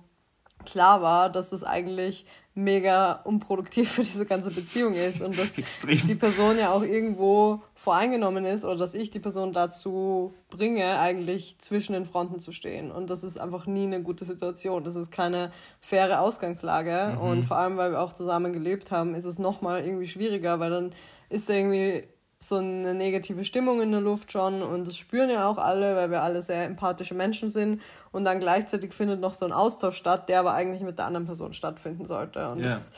klar war, dass das eigentlich mega unproduktiv für diese ganze Beziehung ist und dass [LAUGHS] Extrem. die Person ja auch irgendwo voreingenommen ist oder dass ich die Person dazu bringe, eigentlich zwischen den Fronten zu stehen. Und das ist einfach nie eine gute Situation. Das ist keine faire Ausgangslage. Mhm. Und vor allem, weil wir auch zusammen gelebt haben, ist es nochmal irgendwie schwieriger, weil dann ist da irgendwie so eine negative Stimmung in der Luft schon und das spüren ja auch alle, weil wir alle sehr empathische Menschen sind und dann gleichzeitig findet noch so ein Austausch statt, der aber eigentlich mit der anderen Person stattfinden sollte und ja. das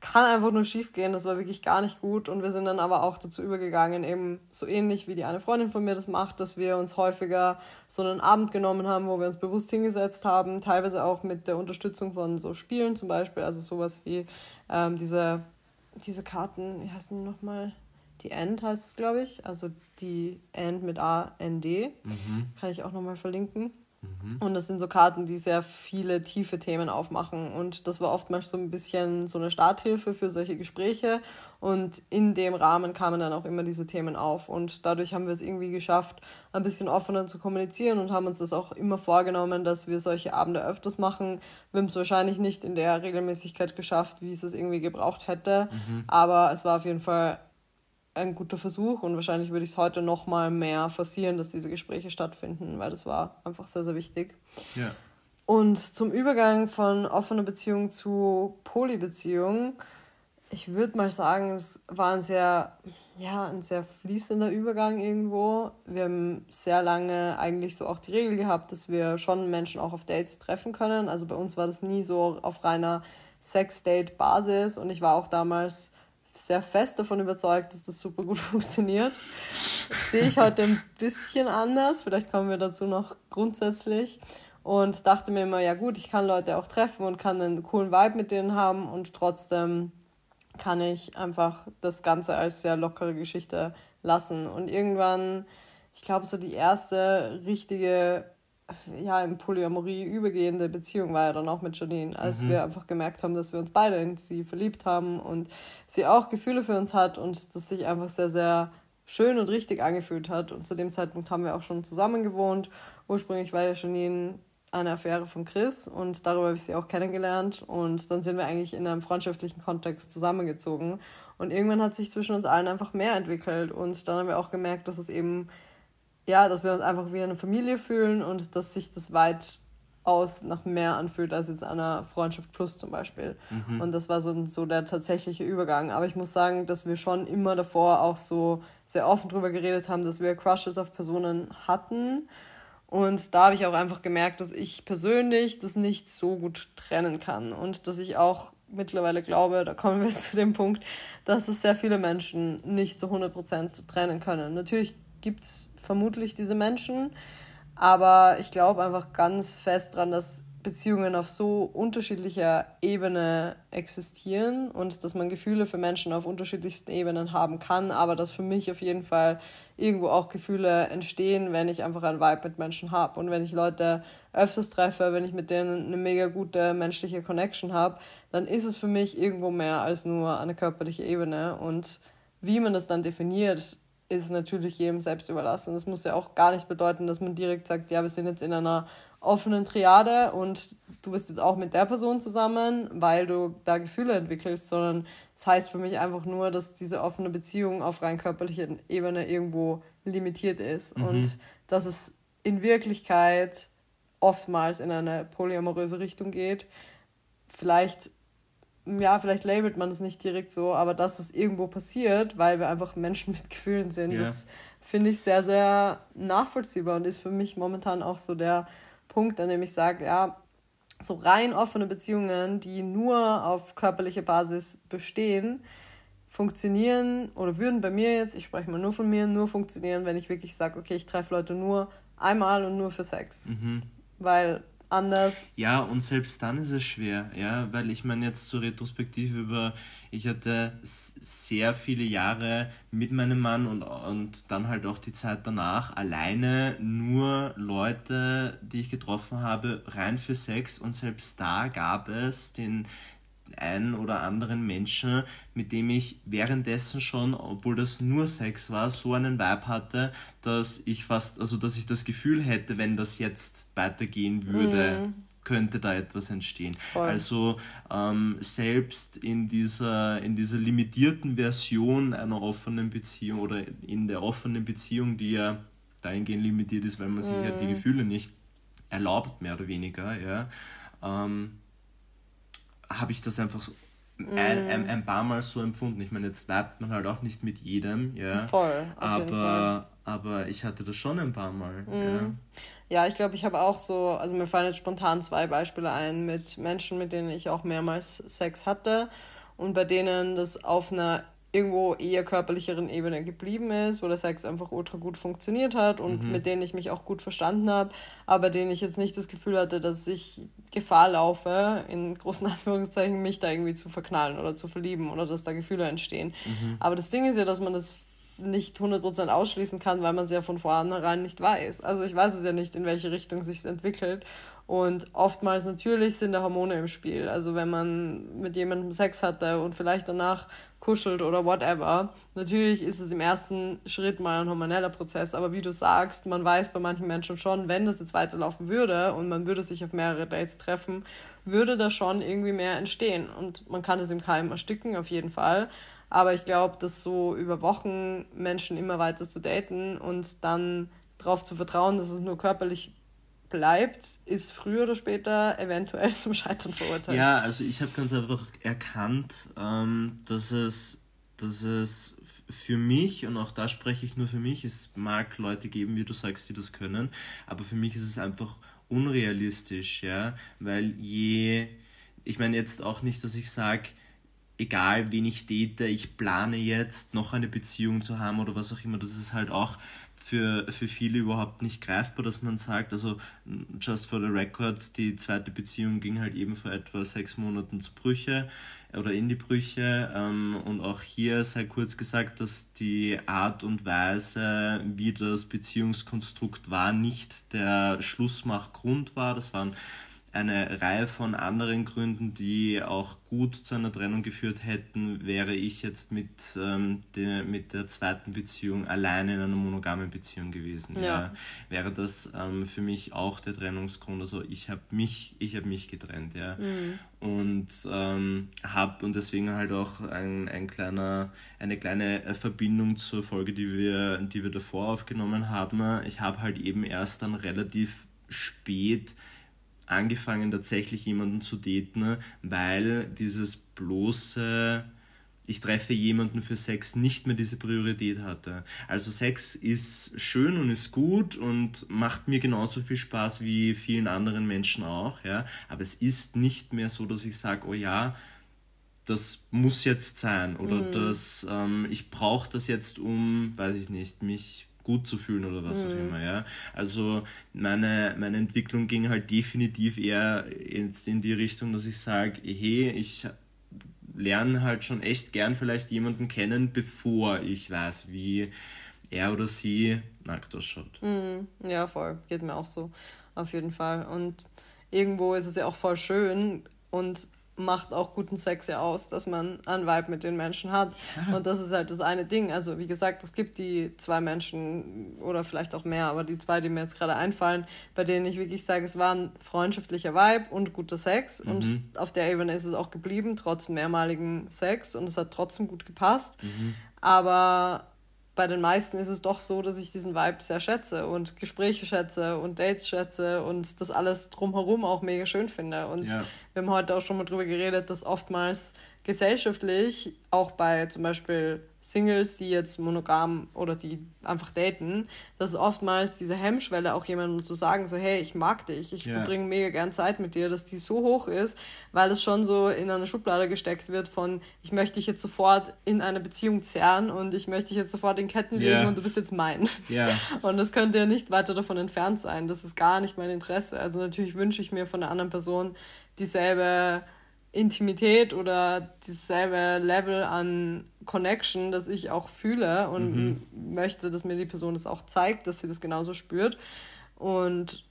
kann einfach nur schief gehen, das war wirklich gar nicht gut und wir sind dann aber auch dazu übergegangen, eben so ähnlich wie die eine Freundin von mir das macht, dass wir uns häufiger so einen Abend genommen haben, wo wir uns bewusst hingesetzt haben, teilweise auch mit der Unterstützung von so Spielen zum Beispiel, also sowas wie ähm, diese, diese Karten, wie heißen die nochmal? Die End heißt es, glaube ich. Also die End mit A-N-D. Mhm. Kann ich auch nochmal verlinken. Mhm. Und das sind so Karten, die sehr viele tiefe Themen aufmachen. Und das war oftmals so ein bisschen so eine Starthilfe für solche Gespräche. Und in dem Rahmen kamen dann auch immer diese Themen auf. Und dadurch haben wir es irgendwie geschafft, ein bisschen offener zu kommunizieren und haben uns das auch immer vorgenommen, dass wir solche Abende öfters machen. Wir haben es wahrscheinlich nicht in der Regelmäßigkeit geschafft, wie es es irgendwie gebraucht hätte. Mhm. Aber es war auf jeden Fall ein guter Versuch und wahrscheinlich würde ich es heute noch mal mehr forcieren, dass diese Gespräche stattfinden, weil das war einfach sehr, sehr wichtig. Ja. Und zum Übergang von offener Beziehung zu Polybeziehung, ich würde mal sagen, es war ein sehr, ja, ein sehr fließender Übergang irgendwo. Wir haben sehr lange eigentlich so auch die Regel gehabt, dass wir schon Menschen auch auf Dates treffen können. Also bei uns war das nie so auf reiner Sex-Date-Basis und ich war auch damals sehr fest davon überzeugt, dass das super gut [LAUGHS] funktioniert. Das sehe ich heute ein bisschen anders. Vielleicht kommen wir dazu noch grundsätzlich. Und dachte mir immer, ja gut, ich kann Leute auch treffen und kann einen coolen Vibe mit denen haben und trotzdem kann ich einfach das Ganze als sehr lockere Geschichte lassen. Und irgendwann, ich glaube, so die erste richtige ja, in Polyamorie übergehende Beziehung war ja dann auch mit Janine, als mhm. wir einfach gemerkt haben, dass wir uns beide in sie verliebt haben und sie auch Gefühle für uns hat und das sich einfach sehr, sehr schön und richtig angefühlt hat. Und zu dem Zeitpunkt haben wir auch schon zusammen gewohnt. Ursprünglich war ja Janine eine Affäre von Chris und darüber habe ich sie auch kennengelernt und dann sind wir eigentlich in einem freundschaftlichen Kontext zusammengezogen und irgendwann hat sich zwischen uns allen einfach mehr entwickelt und dann haben wir auch gemerkt, dass es eben ja, dass wir uns einfach wie eine Familie fühlen und dass sich das weit aus nach mehr anfühlt als jetzt einer Freundschaft plus zum Beispiel. Mhm. Und das war so, so der tatsächliche Übergang. Aber ich muss sagen, dass wir schon immer davor auch so sehr offen drüber geredet haben, dass wir Crushes auf Personen hatten. Und da habe ich auch einfach gemerkt, dass ich persönlich das nicht so gut trennen kann. Und dass ich auch mittlerweile glaube, da kommen wir [LAUGHS] zu dem Punkt, dass es sehr viele Menschen nicht zu 100% trennen können. Natürlich gibt es vermutlich diese Menschen. Aber ich glaube einfach ganz fest daran, dass Beziehungen auf so unterschiedlicher Ebene existieren und dass man Gefühle für Menschen auf unterschiedlichsten Ebenen haben kann, aber dass für mich auf jeden Fall irgendwo auch Gefühle entstehen, wenn ich einfach ein Vibe mit Menschen habe und wenn ich Leute öfters treffe, wenn ich mit denen eine mega gute menschliche Connection habe, dann ist es für mich irgendwo mehr als nur eine körperliche Ebene und wie man das dann definiert, ist natürlich jedem selbst überlassen. Das muss ja auch gar nicht bedeuten, dass man direkt sagt, ja, wir sind jetzt in einer offenen Triade und du bist jetzt auch mit der Person zusammen, weil du da Gefühle entwickelst, sondern das heißt für mich einfach nur, dass diese offene Beziehung auf rein körperlicher Ebene irgendwo limitiert ist mhm. und dass es in Wirklichkeit oftmals in eine polyamoröse Richtung geht vielleicht, ja, vielleicht labelt man es nicht direkt so, aber dass es irgendwo passiert, weil wir einfach Menschen [LAUGHS] mit Gefühlen sind, ja. das finde ich sehr, sehr nachvollziehbar und ist für mich momentan auch so der Punkt, an dem ich sage, ja, so rein offene Beziehungen, die nur auf körperlicher Basis bestehen, funktionieren oder würden bei mir jetzt, ich spreche mal nur von mir, nur funktionieren, wenn ich wirklich sage, okay, ich treffe Leute nur einmal und nur für Sex. Mhm. Weil anders. Ja, und selbst dann ist es schwer, ja, weil ich meine jetzt so retrospektiv über, ich hatte sehr viele Jahre mit meinem Mann und, und dann halt auch die Zeit danach alleine nur Leute, die ich getroffen habe, rein für Sex und selbst da gab es den einen oder anderen Menschen, mit dem ich währenddessen schon, obwohl das nur Sex war, so einen Vibe hatte, dass ich fast, also dass ich das Gefühl hätte, wenn das jetzt weitergehen würde, mm. könnte da etwas entstehen. Voll. Also ähm, selbst in dieser, in dieser limitierten Version einer offenen Beziehung oder in der offenen Beziehung, die ja dahingehend limitiert ist, weil man sich mm. halt die mhm. Gefühle nicht erlaubt, mehr oder weniger, ja. Ähm, habe ich das einfach ein, ein, mm. ein, paar Mal so empfunden. Ich meine, jetzt bleibt man halt auch nicht mit jedem, ja. Voll, aber, aber ich hatte das schon ein paar Mal. Mm. Ja. ja, ich glaube, ich habe auch so, also mir fallen jetzt spontan zwei Beispiele ein mit Menschen, mit denen ich auch mehrmals Sex hatte und bei denen das auf einer irgendwo eher körperlicheren Ebene geblieben ist, wo der Sex einfach ultra gut funktioniert hat und mhm. mit denen ich mich auch gut verstanden habe, aber denen ich jetzt nicht das Gefühl hatte, dass ich Gefahr laufe, in großen [LAUGHS] Anführungszeichen, mich da irgendwie zu verknallen oder zu verlieben oder dass da Gefühle entstehen. Mhm. Aber das Ding ist ja, dass man das nicht 100% ausschließen kann, weil man es ja von vornherein nicht weiß. Also ich weiß es ja nicht, in welche Richtung sich entwickelt. Und oftmals natürlich sind da Hormone im Spiel. Also wenn man mit jemandem Sex hatte und vielleicht danach kuschelt oder whatever, natürlich ist es im ersten Schritt mal ein hormoneller Prozess. Aber wie du sagst, man weiß bei manchen Menschen schon, wenn das jetzt weiterlaufen würde und man würde sich auf mehrere Dates treffen, würde da schon irgendwie mehr entstehen. Und man kann es im Keim ersticken, auf jeden Fall. Aber ich glaube, dass so über Wochen Menschen immer weiter zu daten und dann darauf zu vertrauen, dass es nur körperlich bleibt, ist früher oder später eventuell zum Scheitern verurteilt. Ja, also ich habe ganz einfach erkannt, ähm, dass es, dass es für mich, und auch da spreche ich nur für mich, es mag Leute geben, wie du sagst, die das können, aber für mich ist es einfach unrealistisch, ja, weil je, ich meine jetzt auch nicht, dass ich sage, egal wen ich date, ich plane jetzt noch eine Beziehung zu haben oder was auch immer, das ist halt auch für, für viele überhaupt nicht greifbar, dass man sagt, also just for the record, die zweite Beziehung ging halt eben vor etwa sechs Monaten zu Brüche oder in die Brüche. Ähm, und auch hier sei kurz gesagt, dass die Art und Weise, wie das Beziehungskonstrukt war, nicht der Schlussmachgrund war, das waren eine Reihe von anderen Gründen, die auch gut zu einer Trennung geführt hätten, wäre ich jetzt mit, ähm, der, mit der zweiten Beziehung alleine in einer monogamen Beziehung gewesen. Ja. ja wäre das ähm, für mich auch der Trennungsgrund. Also ich habe mich, ich habe mich getrennt, ja. Mhm. Und ähm, habe und deswegen halt auch ein, ein kleiner, eine kleine äh, Verbindung zur Folge, die wir, die wir davor aufgenommen haben. Ich habe halt eben erst dann relativ spät angefangen, tatsächlich jemanden zu daten, weil dieses bloße ich treffe jemanden für Sex nicht mehr diese Priorität hatte. Also Sex ist schön und ist gut und macht mir genauso viel Spaß wie vielen anderen Menschen auch, ja. Aber es ist nicht mehr so, dass ich sage, oh ja, das muss jetzt sein oder mhm. das, ähm, ich brauche das jetzt, um, weiß ich nicht, mich gut zu fühlen oder was mhm. auch immer, ja. Also meine, meine Entwicklung ging halt definitiv eher jetzt in die Richtung, dass ich sage, hey, ich lerne halt schon echt gern vielleicht jemanden kennen, bevor ich weiß, wie er oder sie nackt ausschaut. Mhm. Ja, voll. Geht mir auch so. Auf jeden Fall. Und irgendwo ist es ja auch voll schön und macht auch guten Sex ja aus, dass man einen Vibe mit den Menschen hat. Ja. Und das ist halt das eine Ding. Also wie gesagt, es gibt die zwei Menschen oder vielleicht auch mehr, aber die zwei, die mir jetzt gerade einfallen, bei denen ich wirklich sage, es war ein freundschaftlicher Vibe und guter Sex. Mhm. Und auf der Ebene ist es auch geblieben, trotz mehrmaligem Sex. Und es hat trotzdem gut gepasst. Mhm. Aber bei den meisten ist es doch so, dass ich diesen Vibe sehr schätze und Gespräche schätze und Dates schätze und das alles drumherum auch mega schön finde. Und ja. wir haben heute auch schon mal drüber geredet, dass oftmals gesellschaftlich, auch bei zum Beispiel Singles, die jetzt monogam oder die einfach daten, dass oftmals diese Hemmschwelle auch jemandem zu sagen, so hey, ich mag dich, ich yeah. verbringe mega gern Zeit mit dir, dass die so hoch ist, weil es schon so in eine Schublade gesteckt wird von, ich möchte dich jetzt sofort in eine Beziehung zerren und ich möchte dich jetzt sofort in Ketten legen yeah. und du bist jetzt mein. Yeah. [LAUGHS] Und das könnte ja nicht weiter davon entfernt sein. Das ist gar nicht mein Interesse. Also natürlich wünsche ich mir von der anderen Person dieselbe Intimität oder dieselbe Level an Connection, das ich auch fühle und mhm. möchte, dass mir die Person das auch zeigt, dass sie das genauso spürt. Und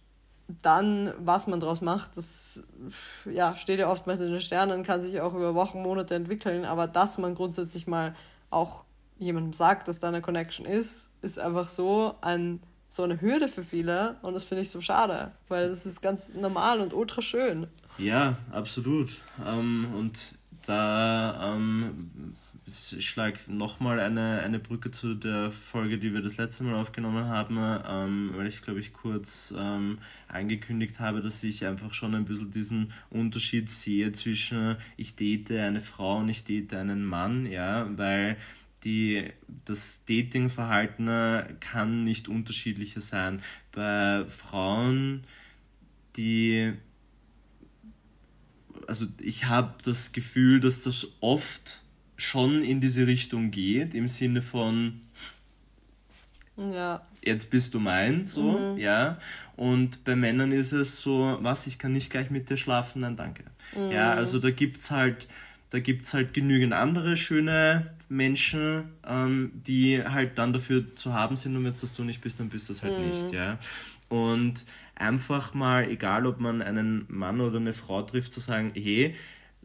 dann, was man daraus macht, das ja, steht ja oftmals in den Sternen, kann sich auch über Wochen, Monate entwickeln, aber dass man grundsätzlich mal auch jemandem sagt, dass da eine Connection ist, ist einfach so ein so eine Hürde für viele und das finde ich so schade, weil das ist ganz normal und ultra schön. Ja, absolut. Ähm, und da ähm, ich schlage nochmal eine, eine Brücke zu der Folge, die wir das letzte Mal aufgenommen haben, ähm, weil ich glaube ich kurz ähm, angekündigt habe, dass ich einfach schon ein bisschen diesen Unterschied sehe zwischen ich date eine Frau und ich date einen Mann, ja, weil die, das Datingverhalten kann nicht unterschiedlicher sein. Bei Frauen, die also ich habe das Gefühl, dass das oft schon in diese Richtung geht, im Sinne von ja. jetzt bist du mein, so, mhm. ja. Und bei Männern ist es so, was, ich kann nicht gleich mit dir schlafen, nein, danke. Mhm. Ja, also da gibt's halt, da gibt's halt genügend andere schöne Menschen, ähm, die halt dann dafür zu haben sind und wenn es das du nicht bist, dann bist du das halt mhm. nicht, ja. Und einfach mal, egal ob man einen Mann oder eine Frau trifft, zu sagen, hey,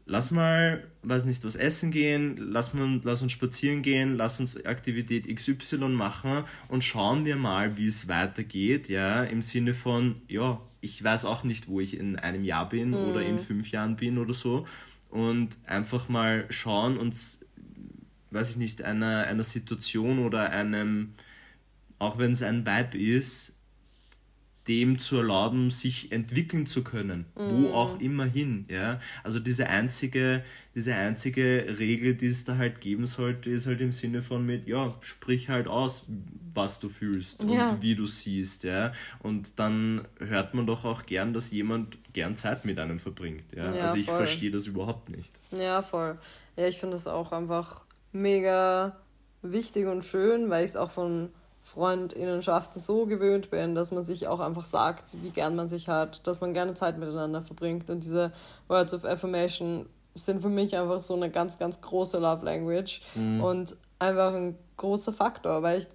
lass mal, weiß nicht, was essen gehen, lass, mal, lass uns spazieren gehen, lass uns Aktivität XY machen und schauen wir mal, wie es weitergeht, ja, im Sinne von, ja, ich weiß auch nicht, wo ich in einem Jahr bin mhm. oder in fünf Jahren bin oder so und einfach mal schauen und, weiß ich nicht, einer, einer Situation oder einem, auch wenn es ein Vibe ist, dem zu erlauben, sich entwickeln zu können, mhm. wo auch immer hin. Ja? Also diese einzige, diese einzige Regel, die es da halt geben sollte, ist halt im Sinne von mit, ja, sprich halt aus, was du fühlst ja. und wie du siehst. Ja? Und dann hört man doch auch gern, dass jemand gern Zeit mit einem verbringt. Ja? ja also ich verstehe das überhaupt nicht. Ja, voll. Ja, ich finde das auch einfach mega wichtig und schön, weil ich es auch von Freundinnenschaften so gewöhnt bin, dass man sich auch einfach sagt, wie gern man sich hat, dass man gerne Zeit miteinander verbringt. Und diese Words of Affirmation sind für mich einfach so eine ganz, ganz große Love Language mhm. und einfach ein großer Faktor, weil ich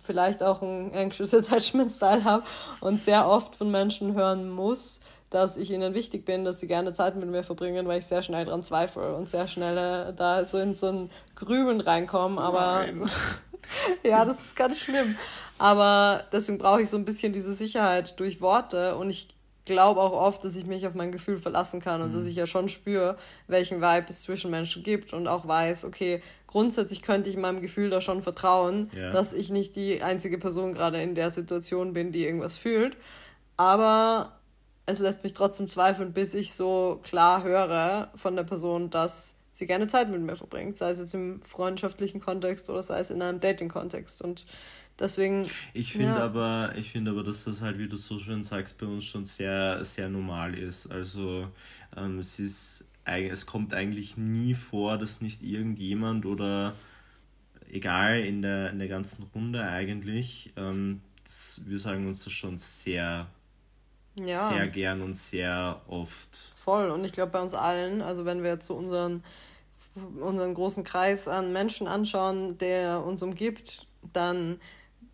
vielleicht auch einen Anxious [LAUGHS] Attachment Style habe und sehr oft von Menschen hören muss, dass ich ihnen wichtig bin, dass sie gerne Zeit mit mir verbringen, weil ich sehr schnell dran zweifle und sehr schnell äh, da so in so ein Grübeln reinkomme. Aber [LAUGHS] ja, das ist ganz schlimm. Aber deswegen brauche ich so ein bisschen diese Sicherheit durch Worte und ich glaube auch oft, dass ich mich auf mein Gefühl verlassen kann und mhm. dass ich ja schon spüre, welchen Vibe es zwischen Menschen gibt und auch weiß, okay, grundsätzlich könnte ich meinem Gefühl da schon vertrauen, ja. dass ich nicht die einzige Person gerade in der Situation bin, die irgendwas fühlt. Aber es lässt mich trotzdem zweifeln, bis ich so klar höre von der Person, dass sie gerne Zeit mit mir verbringt, sei es jetzt im freundschaftlichen Kontext oder sei es in einem Dating-Kontext. Und deswegen. Ich finde ja. aber, ich finde aber, dass das halt, wie du so schön sagst, bei uns schon sehr, sehr normal ist. Also ähm, es ist es kommt eigentlich nie vor, dass nicht irgendjemand oder egal in der, in der ganzen Runde eigentlich, ähm, das, wir sagen uns das schon sehr ja. sehr gern und sehr oft. Voll. Und ich glaube bei uns allen, also wenn wir jetzt so unseren, unseren großen Kreis an Menschen anschauen, der uns umgibt, dann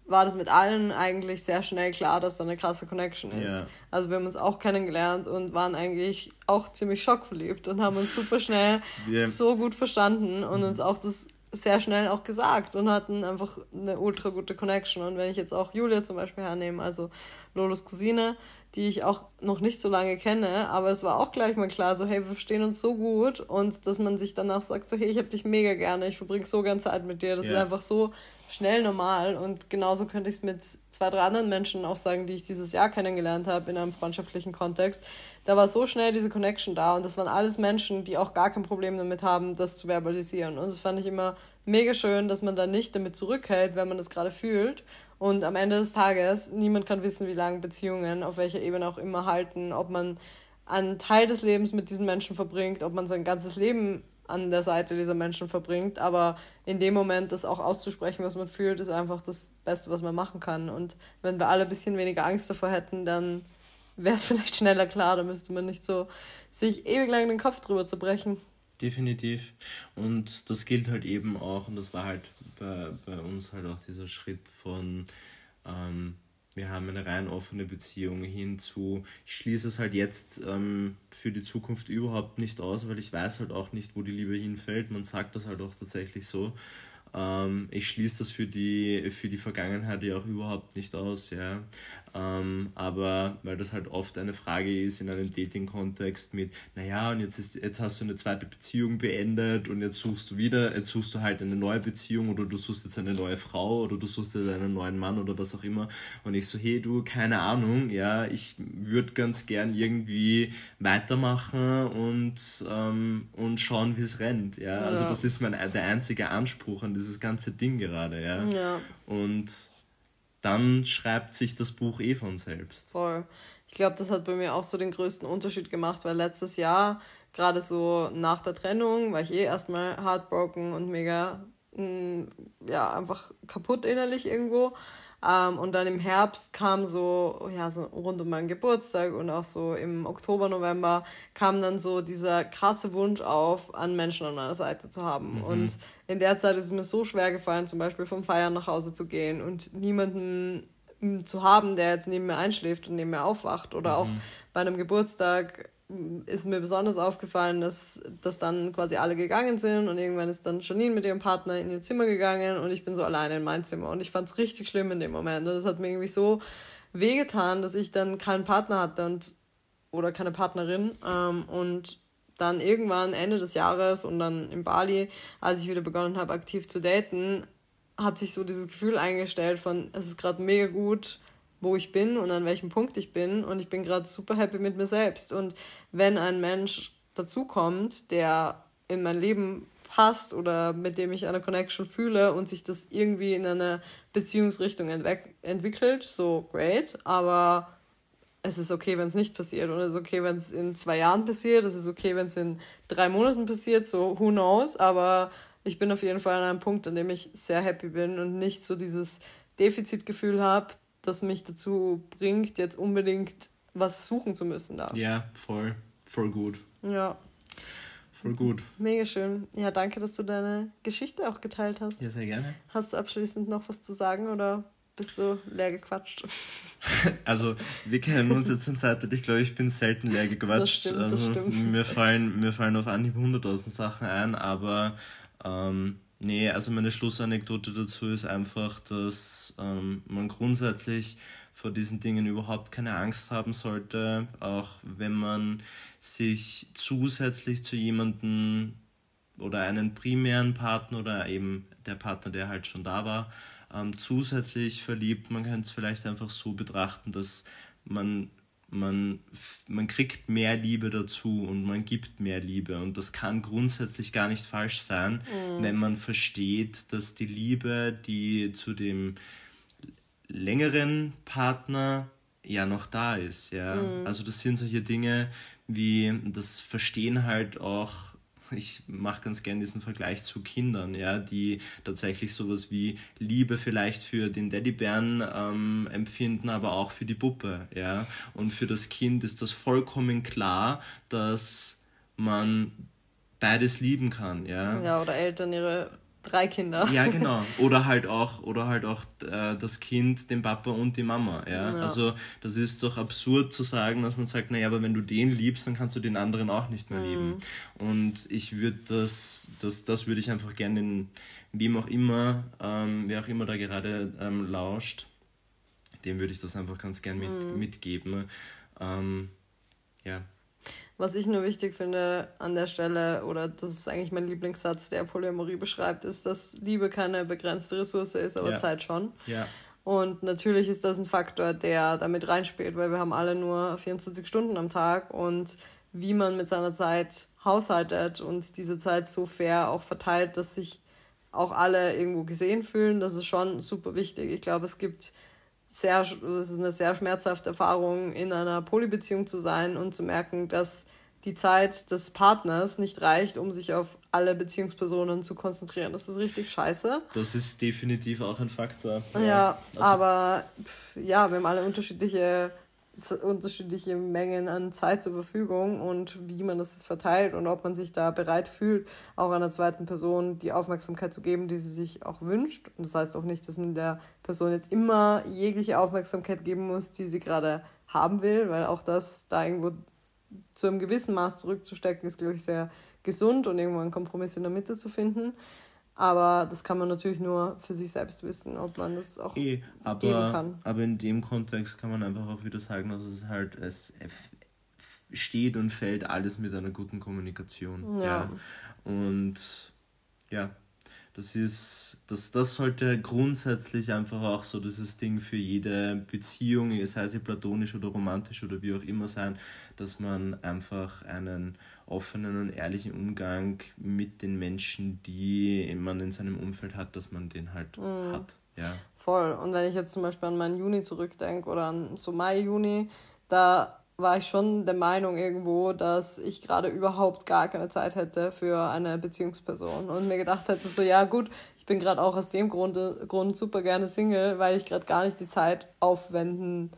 war das mit allen eigentlich sehr schnell klar, dass da eine krasse Connection ist. Ja. Also wir haben uns auch kennengelernt und waren eigentlich auch ziemlich schockverliebt und haben uns super schnell [LAUGHS] yeah. so gut verstanden und uns auch das sehr schnell auch gesagt und hatten einfach eine ultra gute Connection. Und wenn ich jetzt auch Julia zum Beispiel hernehme, also Lolos Cousine, die ich auch noch nicht so lange kenne, aber es war auch gleich mal klar, so hey, wir verstehen uns so gut und dass man sich danach sagt, so hey, ich hab dich mega gerne, ich verbringe so ganz Zeit mit dir, das yeah. ist einfach so schnell normal und genauso könnte ich es mit zwei, drei anderen Menschen auch sagen, die ich dieses Jahr kennengelernt habe in einem freundschaftlichen Kontext. Da war so schnell diese Connection da und das waren alles Menschen, die auch gar kein Problem damit haben, das zu verbalisieren und das fand ich immer mega schön, dass man da nicht damit zurückhält, wenn man das gerade fühlt und am Ende des Tages, niemand kann wissen, wie lange Beziehungen auf welcher Ebene auch immer halten, ob man einen Teil des Lebens mit diesen Menschen verbringt, ob man sein ganzes Leben an der Seite dieser Menschen verbringt. Aber in dem Moment das auch auszusprechen, was man fühlt, ist einfach das Beste, was man machen kann. Und wenn wir alle ein bisschen weniger Angst davor hätten, dann wäre es [LAUGHS] vielleicht schneller klar. Da müsste man nicht so sich ewig lang den Kopf drüber zerbrechen. Definitiv. Und das gilt halt eben auch, und das war halt bei, bei uns halt auch dieser Schritt von ähm, wir haben eine rein offene Beziehung hinzu. Ich schließe es halt jetzt ähm, für die Zukunft überhaupt nicht aus, weil ich weiß halt auch nicht, wo die Liebe hinfällt. Man sagt das halt auch tatsächlich so. Ähm, ich schließe das für die, für die Vergangenheit ja auch überhaupt nicht aus, ja. Ähm, aber weil das halt oft eine Frage ist in einem Dating-Kontext mit, naja, und jetzt, ist, jetzt hast du eine zweite Beziehung beendet und jetzt suchst du wieder, jetzt suchst du halt eine neue Beziehung oder du suchst jetzt eine neue Frau oder du suchst jetzt einen neuen Mann oder was auch immer. Und ich so, hey du, keine Ahnung, ja, ich würde ganz gern irgendwie weitermachen und, ähm, und schauen, wie es rennt, ja. Also ja. das ist mein, der einzige Anspruch an dieses ganze Ding gerade, ja. ja. Und dann schreibt sich das Buch eh von selbst. Voll. Ich glaube, das hat bei mir auch so den größten Unterschied gemacht, weil letztes Jahr, gerade so nach der Trennung, war ich eh erstmal heartbroken und mega, ja, einfach kaputt innerlich irgendwo. Ähm, und dann im Herbst kam so, ja, so rund um meinen Geburtstag und auch so im Oktober, November kam dann so dieser krasse Wunsch auf, an Menschen an meiner Seite zu haben. Mhm. Und in der Zeit ist es mir so schwer gefallen, zum Beispiel vom Feiern nach Hause zu gehen und niemanden zu haben, der jetzt neben mir einschläft und neben mir aufwacht. Oder mhm. auch bei einem Geburtstag ist mir besonders aufgefallen, dass, dass dann quasi alle gegangen sind und irgendwann ist dann Janine mit ihrem Partner in ihr Zimmer gegangen und ich bin so alleine in mein Zimmer. Und ich fand es richtig schlimm in dem Moment. Und das hat mir irgendwie so wehgetan, dass ich dann keinen Partner hatte und oder keine Partnerin ähm, und dann irgendwann Ende des Jahres und dann in Bali, als ich wieder begonnen habe aktiv zu daten, hat sich so dieses Gefühl eingestellt von es ist gerade mega gut wo ich bin und an welchem Punkt ich bin. Und ich bin gerade super happy mit mir selbst. Und wenn ein Mensch dazukommt, der in mein Leben passt oder mit dem ich eine Connection fühle und sich das irgendwie in eine Beziehungsrichtung entwickelt, so great, aber es ist okay, wenn es nicht passiert. Und es ist okay, wenn es in zwei Jahren passiert, es ist okay, wenn es in drei Monaten passiert, so who knows, aber ich bin auf jeden Fall an einem Punkt, an dem ich sehr happy bin und nicht so dieses Defizitgefühl habe, das mich dazu bringt, jetzt unbedingt was suchen zu müssen da. Ja, voll, voll gut. Ja. Voll gut. Mega schön. Ja, danke, dass du deine Geschichte auch geteilt hast. Ja, sehr gerne. Hast du abschließend noch was zu sagen oder bist du leer gequatscht? [LAUGHS] also, wir kennen uns jetzt in Zeit, ich glaube, ich bin selten leer gequatscht. Das stimmt, also, das stimmt. Mir fallen, mir fallen auf Anhieb hunderttausend Sachen ein, aber ähm, Nee, also meine Schlussanekdote dazu ist einfach, dass ähm, man grundsätzlich vor diesen Dingen überhaupt keine Angst haben sollte, auch wenn man sich zusätzlich zu jemandem oder einen primären Partner oder eben der Partner, der halt schon da war, ähm, zusätzlich verliebt. Man könnte es vielleicht einfach so betrachten, dass man man, man kriegt mehr Liebe dazu und man gibt mehr Liebe. Und das kann grundsätzlich gar nicht falsch sein, mhm. wenn man versteht, dass die Liebe, die zu dem längeren Partner ja noch da ist. Ja? Mhm. Also das sind solche Dinge wie das Verstehen halt auch ich mache ganz gern diesen Vergleich zu Kindern, ja, die tatsächlich sowas wie Liebe vielleicht für den Teddybären ähm, empfinden, aber auch für die Puppe, ja. Und für das Kind ist das vollkommen klar, dass man beides lieben kann, ja. Ja, oder Eltern ihre drei Kinder. Ja, [LAUGHS] genau. Oder halt auch, oder halt auch äh, das Kind, den Papa und die Mama. Ja? ja? Also das ist doch absurd zu sagen, dass man sagt, naja, aber wenn du den liebst, dann kannst du den anderen auch nicht mehr mhm. lieben. Und ich würde das, das, das würde ich einfach gerne in wem auch immer, ähm, wer auch immer da gerade ähm, lauscht, dem würde ich das einfach ganz gern mit, mhm. mitgeben. Ähm, ja. Was ich nur wichtig finde an der Stelle, oder das ist eigentlich mein Lieblingssatz, der Polyamorie beschreibt, ist, dass Liebe keine begrenzte Ressource ist, aber ja. Zeit schon. Ja. Und natürlich ist das ein Faktor, der damit reinspielt, weil wir haben alle nur 24 Stunden am Tag und wie man mit seiner Zeit haushaltet und diese Zeit so fair auch verteilt, dass sich auch alle irgendwo gesehen fühlen, das ist schon super wichtig. Ich glaube, es gibt sehr, es ist eine sehr schmerzhafte Erfahrung, in einer Polybeziehung zu sein und zu merken, dass die Zeit des Partners nicht reicht, um sich auf alle Beziehungspersonen zu konzentrieren. Das ist richtig scheiße. Das ist definitiv auch ein Faktor. Ja, ja also aber pff, ja, wir haben alle unterschiedliche unterschiedliche Mengen an Zeit zur Verfügung und wie man das verteilt und ob man sich da bereit fühlt, auch einer zweiten Person die Aufmerksamkeit zu geben, die sie sich auch wünscht. Und das heißt auch nicht, dass man der Person jetzt immer jegliche Aufmerksamkeit geben muss, die sie gerade haben will, weil auch das da irgendwo zu einem gewissen Maß zurückzustecken, ist, glaube ich, sehr gesund und irgendwo einen Kompromiss in der Mitte zu finden. Aber das kann man natürlich nur für sich selbst wissen, ob man das auch e, aber, geben kann. Aber in dem Kontext kann man einfach auch wieder sagen, dass es halt, es steht und fällt alles mit einer guten Kommunikation. Ja. ja. Und ja, das ist, das, das sollte grundsätzlich einfach auch so dieses Ding für jede Beziehung, sei sie platonisch oder romantisch oder wie auch immer sein, dass man einfach einen offenen und ehrlichen Umgang mit den Menschen, die man in seinem Umfeld hat, dass man den halt mhm. hat. Ja. Voll. Und wenn ich jetzt zum Beispiel an meinen Juni zurückdenke oder an so Mai, Juni, da war ich schon der Meinung irgendwo, dass ich gerade überhaupt gar keine Zeit hätte für eine Beziehungsperson und mir gedacht hätte, so ja gut, ich bin gerade auch aus dem Grund, Grund super gerne Single, weil ich gerade gar nicht die Zeit aufwenden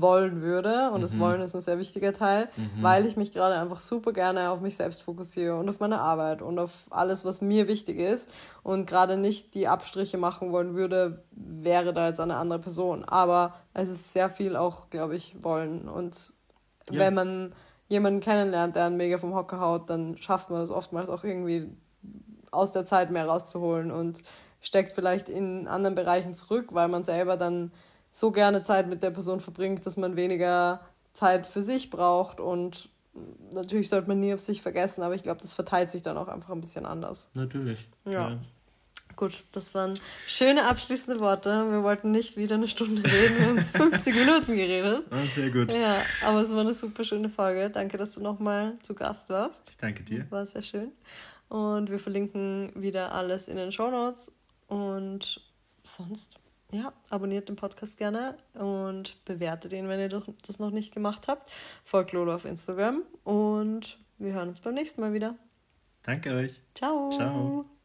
wollen würde und mhm. das Wollen ist ein sehr wichtiger Teil, mhm. weil ich mich gerade einfach super gerne auf mich selbst fokussiere und auf meine Arbeit und auf alles, was mir wichtig ist und gerade nicht die Abstriche machen wollen würde, wäre da jetzt eine andere Person. Aber es ist sehr viel auch, glaube ich, Wollen und ja. wenn man jemanden kennenlernt, der einen mega vom Hocker haut, dann schafft man es oftmals auch irgendwie aus der Zeit mehr rauszuholen und steckt vielleicht in anderen Bereichen zurück, weil man selber dann so gerne Zeit mit der Person verbringt, dass man weniger Zeit für sich braucht und natürlich sollte man nie auf sich vergessen, aber ich glaube, das verteilt sich dann auch einfach ein bisschen anders. Natürlich. Ja. ja. Gut, das waren schöne abschließende Worte. Wir wollten nicht wieder eine Stunde reden, wir haben [LAUGHS] 50 Minuten geredet. Ah, sehr gut. Ja, aber es war eine super schöne Folge. Danke, dass du nochmal zu Gast warst. Ich danke dir. War sehr schön. Und wir verlinken wieder alles in den Show Notes. Und sonst, ja, abonniert den Podcast gerne und bewertet ihn, wenn ihr das noch nicht gemacht habt. Folgt Lolo auf Instagram und wir hören uns beim nächsten Mal wieder. Danke euch. Ciao. Ciao.